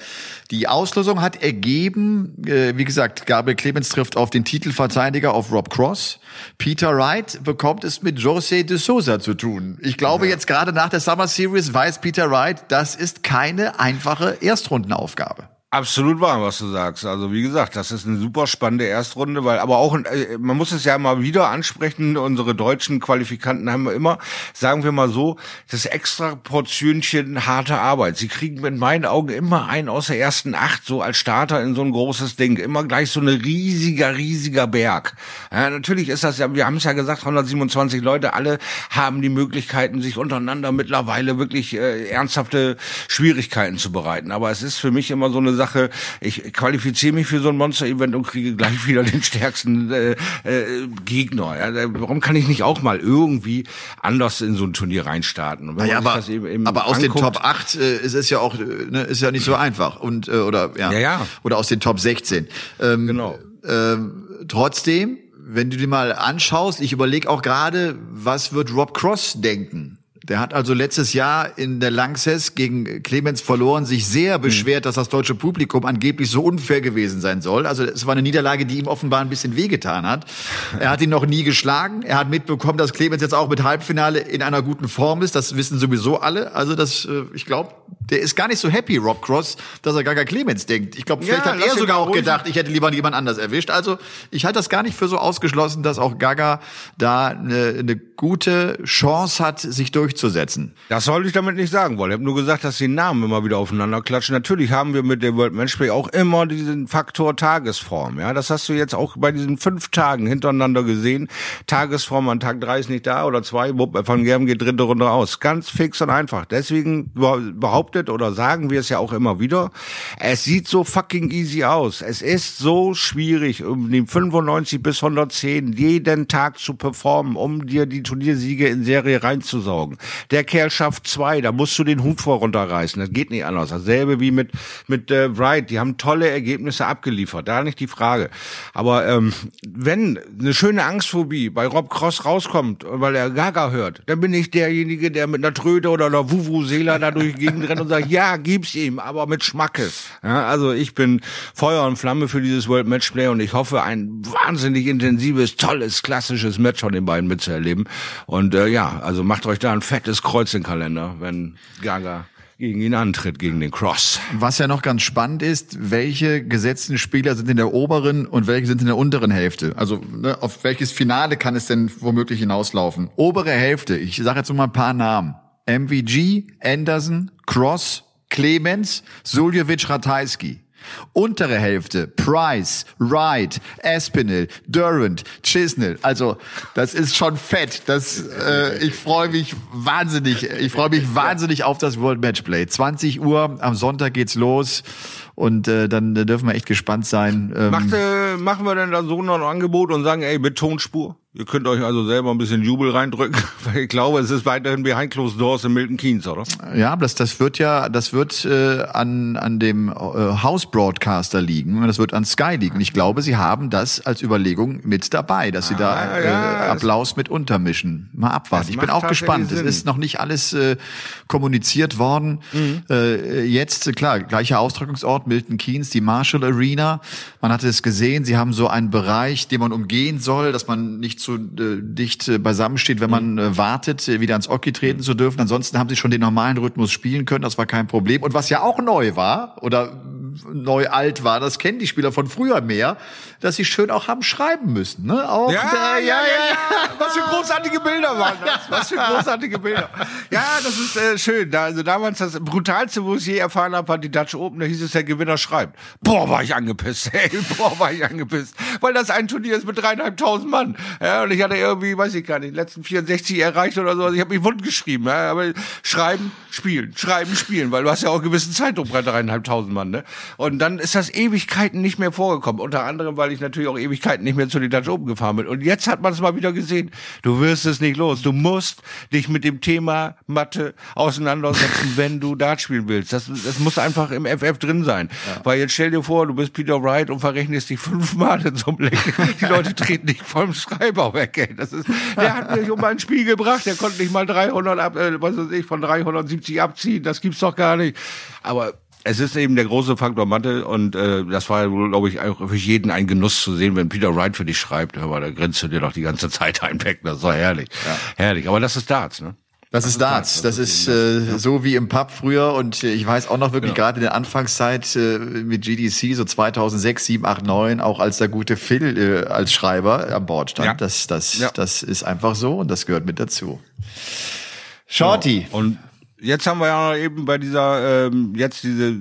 die Auslosung hat ergeben, äh, wie gesagt, Gabriel Clemens trifft auf den Titelverteidiger auf Rob Cross. Peter Wright bekommt es mit José de Souza zu tun. Ich glaube ja. jetzt gerade nach der Summer Series weiß Peter Wright, das ist keine einfache Erstrundenaufgabe. Absolut wahr, was du sagst. Also wie gesagt, das ist eine super spannende Erstrunde, weil aber auch äh, man muss es ja mal wieder ansprechen. Unsere deutschen Qualifikanten haben immer, sagen wir mal so, das extra Portionchen harte Arbeit. Sie kriegen in meinen Augen immer einen aus der ersten Acht so als Starter in so ein großes Ding, immer gleich so eine riesiger, riesiger Berg. Ja, natürlich ist das ja, wir haben es ja gesagt, 127 Leute, alle haben die Möglichkeiten, sich untereinander mittlerweile wirklich äh, ernsthafte Schwierigkeiten zu bereiten. Aber es ist für mich immer so eine Sache, ich qualifiziere mich für so ein Monster-Event und kriege gleich wieder den stärksten äh, äh, Gegner. Ja, warum kann ich nicht auch mal irgendwie anders in so ein Turnier reinstarten? Naja, aber, aber aus anguckt, den Top 8 äh, ist es ja auch, äh, ne, ist ja nicht so einfach. Und, äh, oder, ja, ja, ja. Oder aus den Top 16. Ähm, genau. Ähm, trotzdem, wenn du dir mal anschaust, ich überlege auch gerade, was wird Rob Cross denken? Der hat also letztes Jahr in der Lanxess gegen Clemens verloren, sich sehr hm. beschwert, dass das deutsche Publikum angeblich so unfair gewesen sein soll. Also es war eine Niederlage, die ihm offenbar ein bisschen wehgetan hat. Er hat ihn noch nie geschlagen. Er hat mitbekommen, dass Clemens jetzt auch mit Halbfinale in einer guten Form ist. Das wissen sowieso alle. Also das, äh, ich glaube, der ist gar nicht so happy, Rob Cross, dass er Gaga Clemens denkt. Ich glaube, vielleicht ja, hat er sogar auch gedacht, ich hätte lieber jemand anders erwischt. Also ich halte das gar nicht für so ausgeschlossen, dass auch Gaga da eine, eine gute Chance hat, sich durchzusetzen. Das wollte ich damit nicht sagen wollen. Ich habe nur gesagt, dass die Namen immer wieder aufeinander klatschen. Natürlich haben wir mit dem World Matchplay auch immer diesen Faktor Tagesform. Ja, das hast du jetzt auch bei diesen fünf Tagen hintereinander gesehen. Tagesform an Tag drei ist nicht da oder zwei. Von Gerben geht dritte Runde aus. Ganz fix und einfach. Deswegen behauptet oder sagen wir es ja auch immer wieder. Es sieht so fucking easy aus. Es ist so schwierig, um die 95 bis 110 jeden Tag zu performen, um dir die Turniersiege in Serie reinzusaugen. Der Kerl schafft zwei, da musst du den Hut vor runterreißen. Das geht nicht anders. Dasselbe wie mit mit äh, Wright. Die haben tolle Ergebnisse abgeliefert. Da nicht die Frage. Aber ähm, wenn eine schöne Angstphobie bei Rob Cross rauskommt, weil er Gaga hört, dann bin ich derjenige, der mit einer Tröte oder einer Wuvu-Seela da durch die Gegend rennt und sagt, ja, gib's ihm, aber mit Schmackes. Ja, also ich bin Feuer und Flamme für dieses World Matchplay und ich hoffe, ein wahnsinnig intensives, tolles, klassisches Match von den beiden mitzuerleben. Und äh, ja, also macht euch da ein fettes Kreuz in den Kalender, wenn Gaga gegen ihn antritt, gegen den Cross. Was ja noch ganz spannend ist, welche gesetzten Spieler sind in der oberen und welche sind in der unteren Hälfte? Also ne, auf welches Finale kann es denn womöglich hinauslaufen? Obere Hälfte, ich sage jetzt nur mal ein paar Namen. MVG, Anderson, Cross, Clemens, Suljovic, Ratajski. Untere Hälfte, Price, Wright, Espinel, Durant, Chisnell. Also das ist schon fett. Das, äh, ich freue mich wahnsinnig. Ich freue mich wahnsinnig auf das World Matchplay. 20 Uhr am Sonntag geht's los. Und äh, dann dürfen wir echt gespannt sein. Ähm, Macht, äh, machen wir denn da so noch ein Angebot und sagen, ey, mit Tonspur? Ihr könnt euch also selber ein bisschen Jubel reindrücken, weil ich glaube, es ist weiterhin behind closed doors in Milton Keynes, oder? Ja, das, das wird ja, das wird äh, an, an dem äh, House Broadcaster liegen. Das wird an Sky liegen. Und ich glaube, sie haben das als Überlegung mit dabei, dass sie Ah, da äh, ja, Applaus mit untermischen. Mal abwarten. Ich bin auch gespannt. Es ist noch nicht alles äh, kommuniziert worden. Mhm. Äh, jetzt, klar, gleicher Austragungsort, Milton Keynes, die Marshall Arena. Man hatte es gesehen, sie haben so einen Bereich, den man umgehen soll, dass man nicht zu äh, dicht äh, beisammen steht, wenn man äh, wartet, äh, wieder ans Hockey treten zu dürfen. Ansonsten haben sie schon den normalen Rhythmus spielen können, das war kein Problem. Und was ja auch neu war, oder neu alt war, das kennen die Spieler von früher mehr, dass sie schön auch haben schreiben müssen. Ne? Auch Ja, der, ja, ja, ja, Was für großartige Bilder waren das. Was für großartige Bilder. Ja, das ist äh, schön. Also damals das brutalste, wo ich je erfahren habe, war die Dutch Open. Da hieß es, der Gewinner schreibt. Boah, war ich angepisst. Ey, boah, war ich angepisst. Weil das ein Turnier ist mit dreieinhalbtausend Mann. Ja, und ich hatte irgendwie, weiß ich gar nicht, die letzten 64 erreicht oder so. Also ich habe mich wund geschrieben. Ja, aber schreiben, spielen, schreiben, spielen. Weil du hast ja auch einen gewissen Zeitdruck bei dreieinhalbtausend Mann. Ne? Und dann ist das Ewigkeiten nicht mehr vorgekommen. Unter anderem, weil ich natürlich auch Ewigkeiten nicht mehr zu den Dutch Open gefahren bin. Und jetzt hat man es mal wieder gesehen. Du wirst es nicht los. Du musst dich mit dem Thema Mathe auseinandersetzen, wenn du Dart spielen willst. Das, das muss einfach im FF drin sein. Weil jetzt stell dir vor, du bist Peter Wright und verrechnest dich fünfmal in so einem Leck. Die Leute treten dich vom Schreiber weg. Ey. Das ist, der hat mich um ein Spiel gebracht. Der konnte nicht mal 300 ab, äh, was weiß ich, von 370 abziehen. Das gibt's doch gar nicht. Aber es ist eben der große Faktor Mathe und äh, das war wohl, glaube ich, auch für jeden ein Genuss zu sehen, wenn Peter Wright für dich schreibt. Aber da grinst du dir doch die ganze Zeit ein weg. Das war herrlich. Herrlich. Aber das ist Darts, ne? Das ist Darts. Das ist äh, so wie im Pub früher und äh, ich weiß auch noch wirklich gerade in der Anfangszeit äh, mit GDC so 2006, 7, 8, 9, auch als der gute Phil äh, als Schreiber an Bord stand. Ja. Das das Ja. das ist einfach so und das gehört mit dazu. Shorty. Und jetzt haben wir ja eben bei dieser, ähm, jetzt diese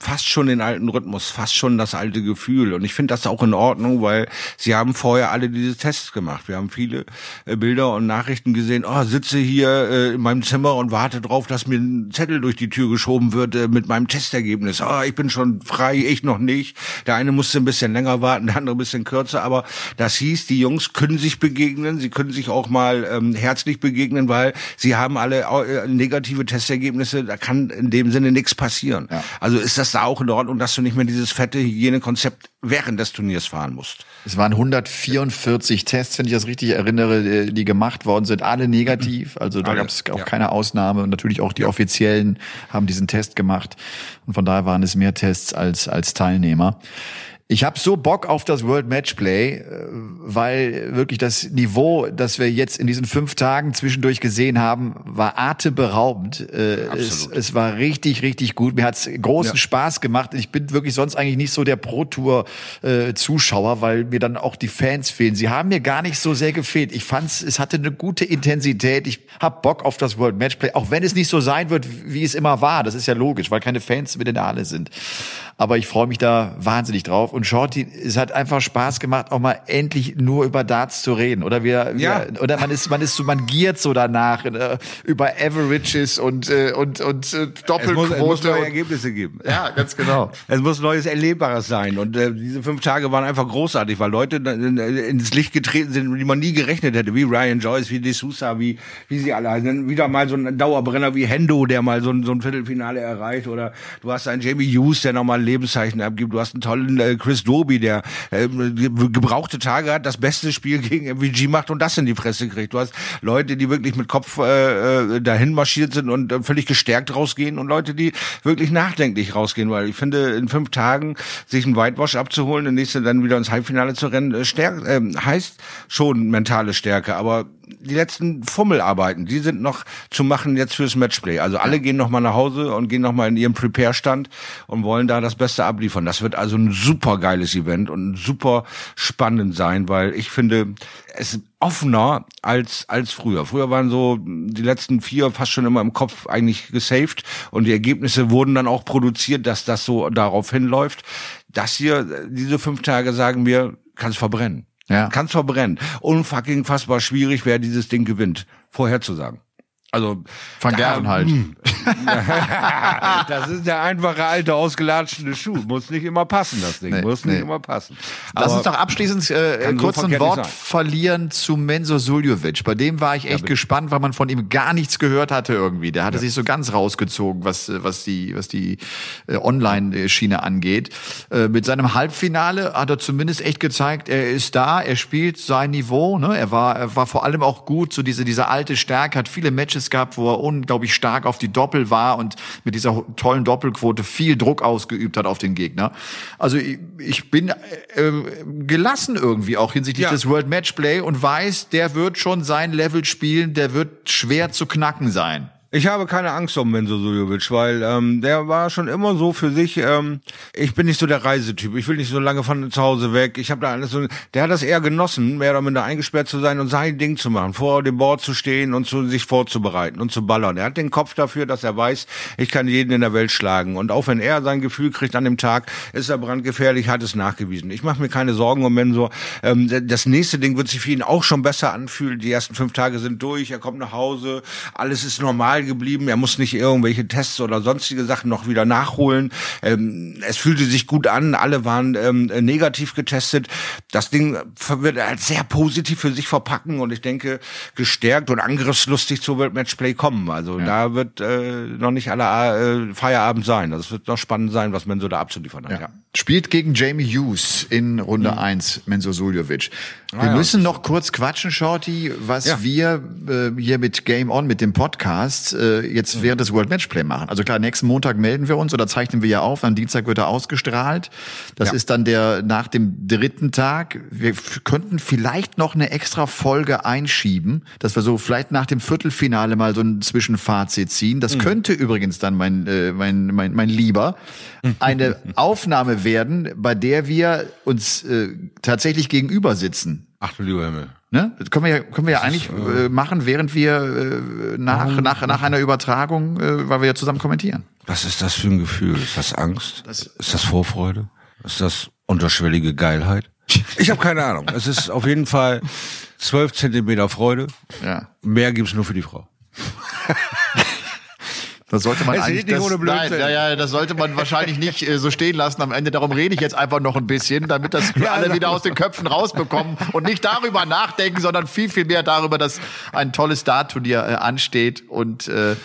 fast schon den alten Rhythmus, fast schon das alte Gefühl. Und ich finde das auch in Ordnung, weil sie haben vorher alle diese Tests gemacht. Wir haben viele äh, Bilder und Nachrichten gesehen, oh, sitze hier äh, in meinem Zimmer und warte drauf, dass mir ein Zettel durch die Tür geschoben wird äh, mit meinem Testergebnis. Oh, ich bin schon frei, ich noch nicht. Der eine musste ein bisschen länger warten, der andere ein bisschen kürzer. Aber das hieß, die Jungs können sich begegnen, sie können sich auch mal ähm, herzlich begegnen, weil sie haben alle negative Testergebnisse. Da kann in dem Sinne nichts passieren. Ja. Also ist das da auch in Ordnung, dass du nicht mehr dieses fette Hygienekonzept während des Turniers fahren musst. Es waren 144 Tests, wenn ich das richtig erinnere, äh, die gemacht worden sind, alle negativ. Also da gab es auch ja. keine Ausnahme. Und natürlich auch die Offiziellen haben diesen Test gemacht. Und von daher waren es mehr Tests als, als Teilnehmer. Ich habe so Bock auf das World Matchplay, äh, weil wirklich das Niveau, das wir jetzt in diesen fünf Tagen zwischendurch gesehen haben, war atemberaubend. Äh, Es, es war richtig, richtig gut. Mir hat's großen Spaß gemacht. Ich bin wirklich sonst eigentlich nicht so der Pro Tour äh, weil mir dann auch die Fans fehlen. Sie haben mir gar nicht so sehr gefehlt. Ich fand's, es hatte eine gute Intensität. Ich hab Bock auf das World Matchplay, auch wenn es nicht so sein wird, wie es immer war. Das ist ja logisch, weil keine Fans mit in der Halle sind. Aber ich freue mich da wahnsinnig drauf. Und Shorty, es hat einfach Spaß gemacht, auch mal endlich nur über Darts zu reden. Oder wir, Ja. wir oder man ist, man ist so, man giert so danach äh, über Averages und äh, und und äh, Es muss, es muss Doppelquote. neue Ergebnisse geben. ja, ganz genau. Es muss Neues Erlebbares sein. Und äh, diese fünf Tage waren einfach großartig, weil Leute äh, ins Licht getreten sind, die man nie gerechnet hätte. Wie Ryan Joyce, wie De Sousa, wie, wie sie alle. Dann wieder mal so ein Dauerbrenner wie Hendo, der mal so ein, so ein Viertelfinale erreicht. Oder du hast einen Jamie Hughes, der nochmal Lebenszeichen abgibt. Du hast einen tollen äh, Chris Doby, der äh, ge- gebrauchte Tage hat, das beste Spiel gegen MVG macht und das in die Fresse kriegt. Du hast Leute, die wirklich mit Kopf äh, äh, dahin marschiert sind und äh, völlig gestärkt rausgehen und Leute, die wirklich nachdenklich rausgehen, weil ich finde, in fünf Tagen sich einen Whitewash abzuholen, der nächste dann wieder ins Halbfinale zu rennen, äh, stärk, äh, heißt schon mentale Stärke, aber die letzten Fummelarbeiten, die sind noch zu machen jetzt fürs Matchplay. Also alle gehen noch mal nach Hause und gehen noch mal in ihren Prepare-Stand und wollen da das Beste abliefern. Das wird also ein super geiles Event und super spannend sein, weil ich finde, es ist offener als, als früher. Früher waren so die letzten vier fast schon immer im Kopf eigentlich gesaved und die Ergebnisse wurden dann auch produziert, dass das so darauf hinläuft. Das hier, diese fünf Tage sagen wir, kannst verbrennen. Ja. Kannst verbrennen. Unfucking fassbar schwierig, wer dieses Ding gewinnt, vorherzusagen. Also Van Gerven halt. das ist der einfache alte ausgelatschene Schuh. Muss nicht immer passen, das Ding. Nee, Muss nicht nee. immer passen. Lass uns doch abschließend äh, so kurz ein Wort sein. verlieren zu Menzo Suljovic. Bei dem war ich echt gespannt, weil man von ihm gar nichts gehört hatte irgendwie. Der hatte sich so ganz rausgezogen, was, äh, was die, was die äh, Online-Schiene angeht. Äh, mit seinem Halbfinale hat er zumindest echt gezeigt, er ist da, er spielt sein Niveau. Ne? Er, war, er war vor allem auch gut, so diese, diese alte Stärke, hat viele Matches gehabt, wo er unglaublich stark auf die Doppel war und mit dieser tollen Doppelquote viel Druck ausgeübt hat auf den Gegner. Also ich, ich bin äh, äh, gelassen irgendwie auch hinsichtlich Ja. des World Matchplay und weiß, der wird schon sein Level spielen, der wird schwer zu knacken sein. Ich habe keine Angst um Menzo Suljovic, weil ähm, der war schon immer so für sich. Ähm, ich bin nicht so der Reisetyp. Ich will nicht so lange von zu Hause weg. Ich habe da alles so. Der hat das eher genossen, mehr oder minder eingesperrt zu sein und sein Ding zu machen, vor dem Board zu stehen und zu sich vorzubereiten und zu ballern. Er hat den Kopf dafür, dass er weiß, ich kann jeden in der Welt schlagen. Und auch wenn er sein Gefühl kriegt an dem Tag, ist er brandgefährlich, hat es nachgewiesen. Ich mache mir keine Sorgen um Menzo. Ähm, das nächste Ding wird sich für ihn auch schon besser anfühlen. Die ersten fünf Tage sind durch. Er kommt nach Hause, alles ist normal geblieben. Er muss nicht irgendwelche Tests oder sonstige Sachen noch wieder nachholen. Ähm, es fühlte sich gut an. Alle waren ähm, negativ getestet. Das Ding wird als sehr positiv für sich verpacken und ich denke gestärkt und angriffslustig zur World Matchplay kommen. Also da wird äh, noch nicht aller äh, Feierabend sein. Das wird noch spannend sein, was man so da abzuliefern hat. Ja. Spielt gegen Jamie Hughes in Runde 1, Menzo Suljovic. Wir Ah, ja. müssen noch kurz quatschen, Shorty, was Ja. wir äh, hier mit Game On, mit dem Podcast, äh, jetzt Mhm. während des World Matchplay machen. Also klar, nächsten Montag melden wir uns oder zeichnen wir ja auf, am Dienstag wird er ausgestrahlt. Das Ja. ist dann der nach dem dritten Tag. Wir könnten vielleicht noch eine extra Folge einschieben, dass wir so vielleicht nach dem Viertelfinale mal so ein Zwischenfazit ziehen. Mhm. Das könnte übrigens dann mein, äh, mein, mein, mein Lieber eine Aufnahme werden, bei der wir uns äh, tatsächlich gegenüber sitzen. Ach du lieber Himmel. Ne? Das können wir ja, können wir ja eigentlich äh, machen, während wir äh, nach, nach, nach einer Übertragung, äh, weil wir ja zusammen kommentieren. Was ist das für ein Gefühl? Ist das Angst? ist das Vorfreude? Ist das unterschwellige Geilheit? Ich habe keine Ahnung. Es ist auf jeden Fall zwölf Zentimeter Freude. Ja. Mehr gibt's nur für die Frau. Das sollte man Es eigentlich nicht das, ohne nein, Blödsinn. ja, ja, das sollte man wahrscheinlich nicht äh, so stehen lassen am Ende. Darum rede ich jetzt einfach noch ein bisschen, damit das alle wieder aus den Köpfen rausbekommen und nicht darüber nachdenken, sondern viel, viel mehr darüber, dass ein tolles Dart-Turnier äh, ansteht und äh,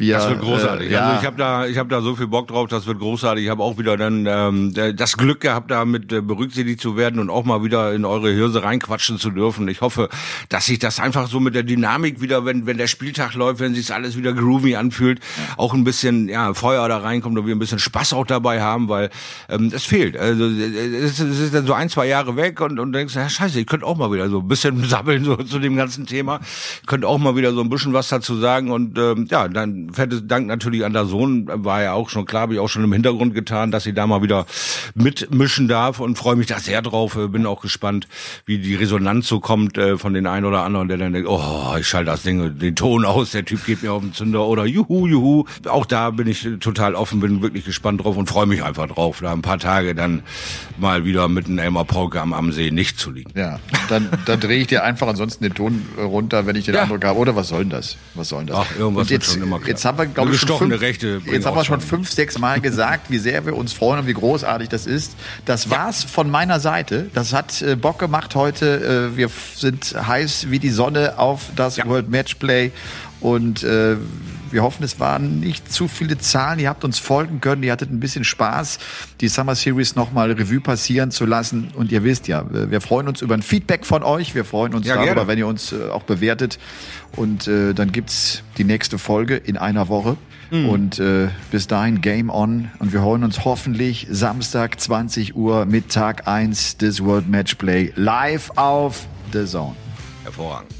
wir. Das wird großartig. Äh, ja, Also ich habe da, ich habe da so viel Bock drauf. Das wird großartig. Ich habe auch wieder dann ähm, das Glück gehabt, da mit äh, berücksichtigt zu werden und auch mal wieder in eure Hirse reinquatschen zu dürfen. Ich hoffe, dass sich das einfach so mit der Dynamik wieder, wenn wenn der Spieltag läuft, wenn sich alles wieder groovy anfühlt, auch ein bisschen ja Feuer da reinkommt und wir ein bisschen Spaß auch dabei haben, weil ähm, es fehlt. Also äh, es, ist- es ist dann so ein zwei Jahre weg und und denkst, ja, scheiße, ich könnte auch mal wieder so ein bisschen sammeln so zu dem ganzen Thema. Könnte auch mal wieder so ein bisschen was dazu sagen und ähm, ja, dann fettes Dank natürlich an der Sohn, war ja auch schon klar, habe ich auch schon im Hintergrund getan, dass sie da mal wieder mitmischen darf und freue mich da sehr drauf. Äh, Bin auch gespannt, wie die Resonanz so kommt äh, von den einen oder anderen, der dann denkt, oh, ich schalte das Ding, den Ton aus, der Typ geht mir auf den Zünder oder juhu, juhu. Auch da bin ich total offen, bin wirklich gespannt drauf und freue mich einfach drauf, da ein paar Tage dann mal wieder mit einem Elmar Pauke am, am See nicht zu liegen. Ja, dann, dann drehe ich dir einfach ansonsten den Ton äh, runter, wenn ich den Ja. Eindruck habe. Oder was soll denn das? Was soll denn das? Ach, irgendwas Und wird jetzt, schon immer klar. Jetzt haben wir, glaube ich, schon fünf, Rechte jetzt haben wir schon fünf, sechs Mal gesagt, wie sehr wir uns freuen und wie großartig das ist. Das war's von meiner Seite. Das hat äh, Bock gemacht heute. Äh, wir sind heiß wie die Sonne auf das Ja. World Matchplay und äh, wir hoffen, es waren nicht zu viele Zahlen. Ihr habt uns folgen können. Ihr hattet ein bisschen Spaß, die Summer Series nochmal Revue passieren zu lassen. Und ihr wisst ja, wir freuen uns über ein Feedback von euch. Wir freuen uns Ja, darüber, gerne. wenn ihr uns äh, auch bewertet. Und äh, dann gibt's die nächste Folge in einer Woche. Mhm. Und äh, bis dahin Game On. Und wir hören uns hoffentlich Samstag 20 Uhr mit Tag 1 des World Matchplay live auf The Zone. Hervorragend.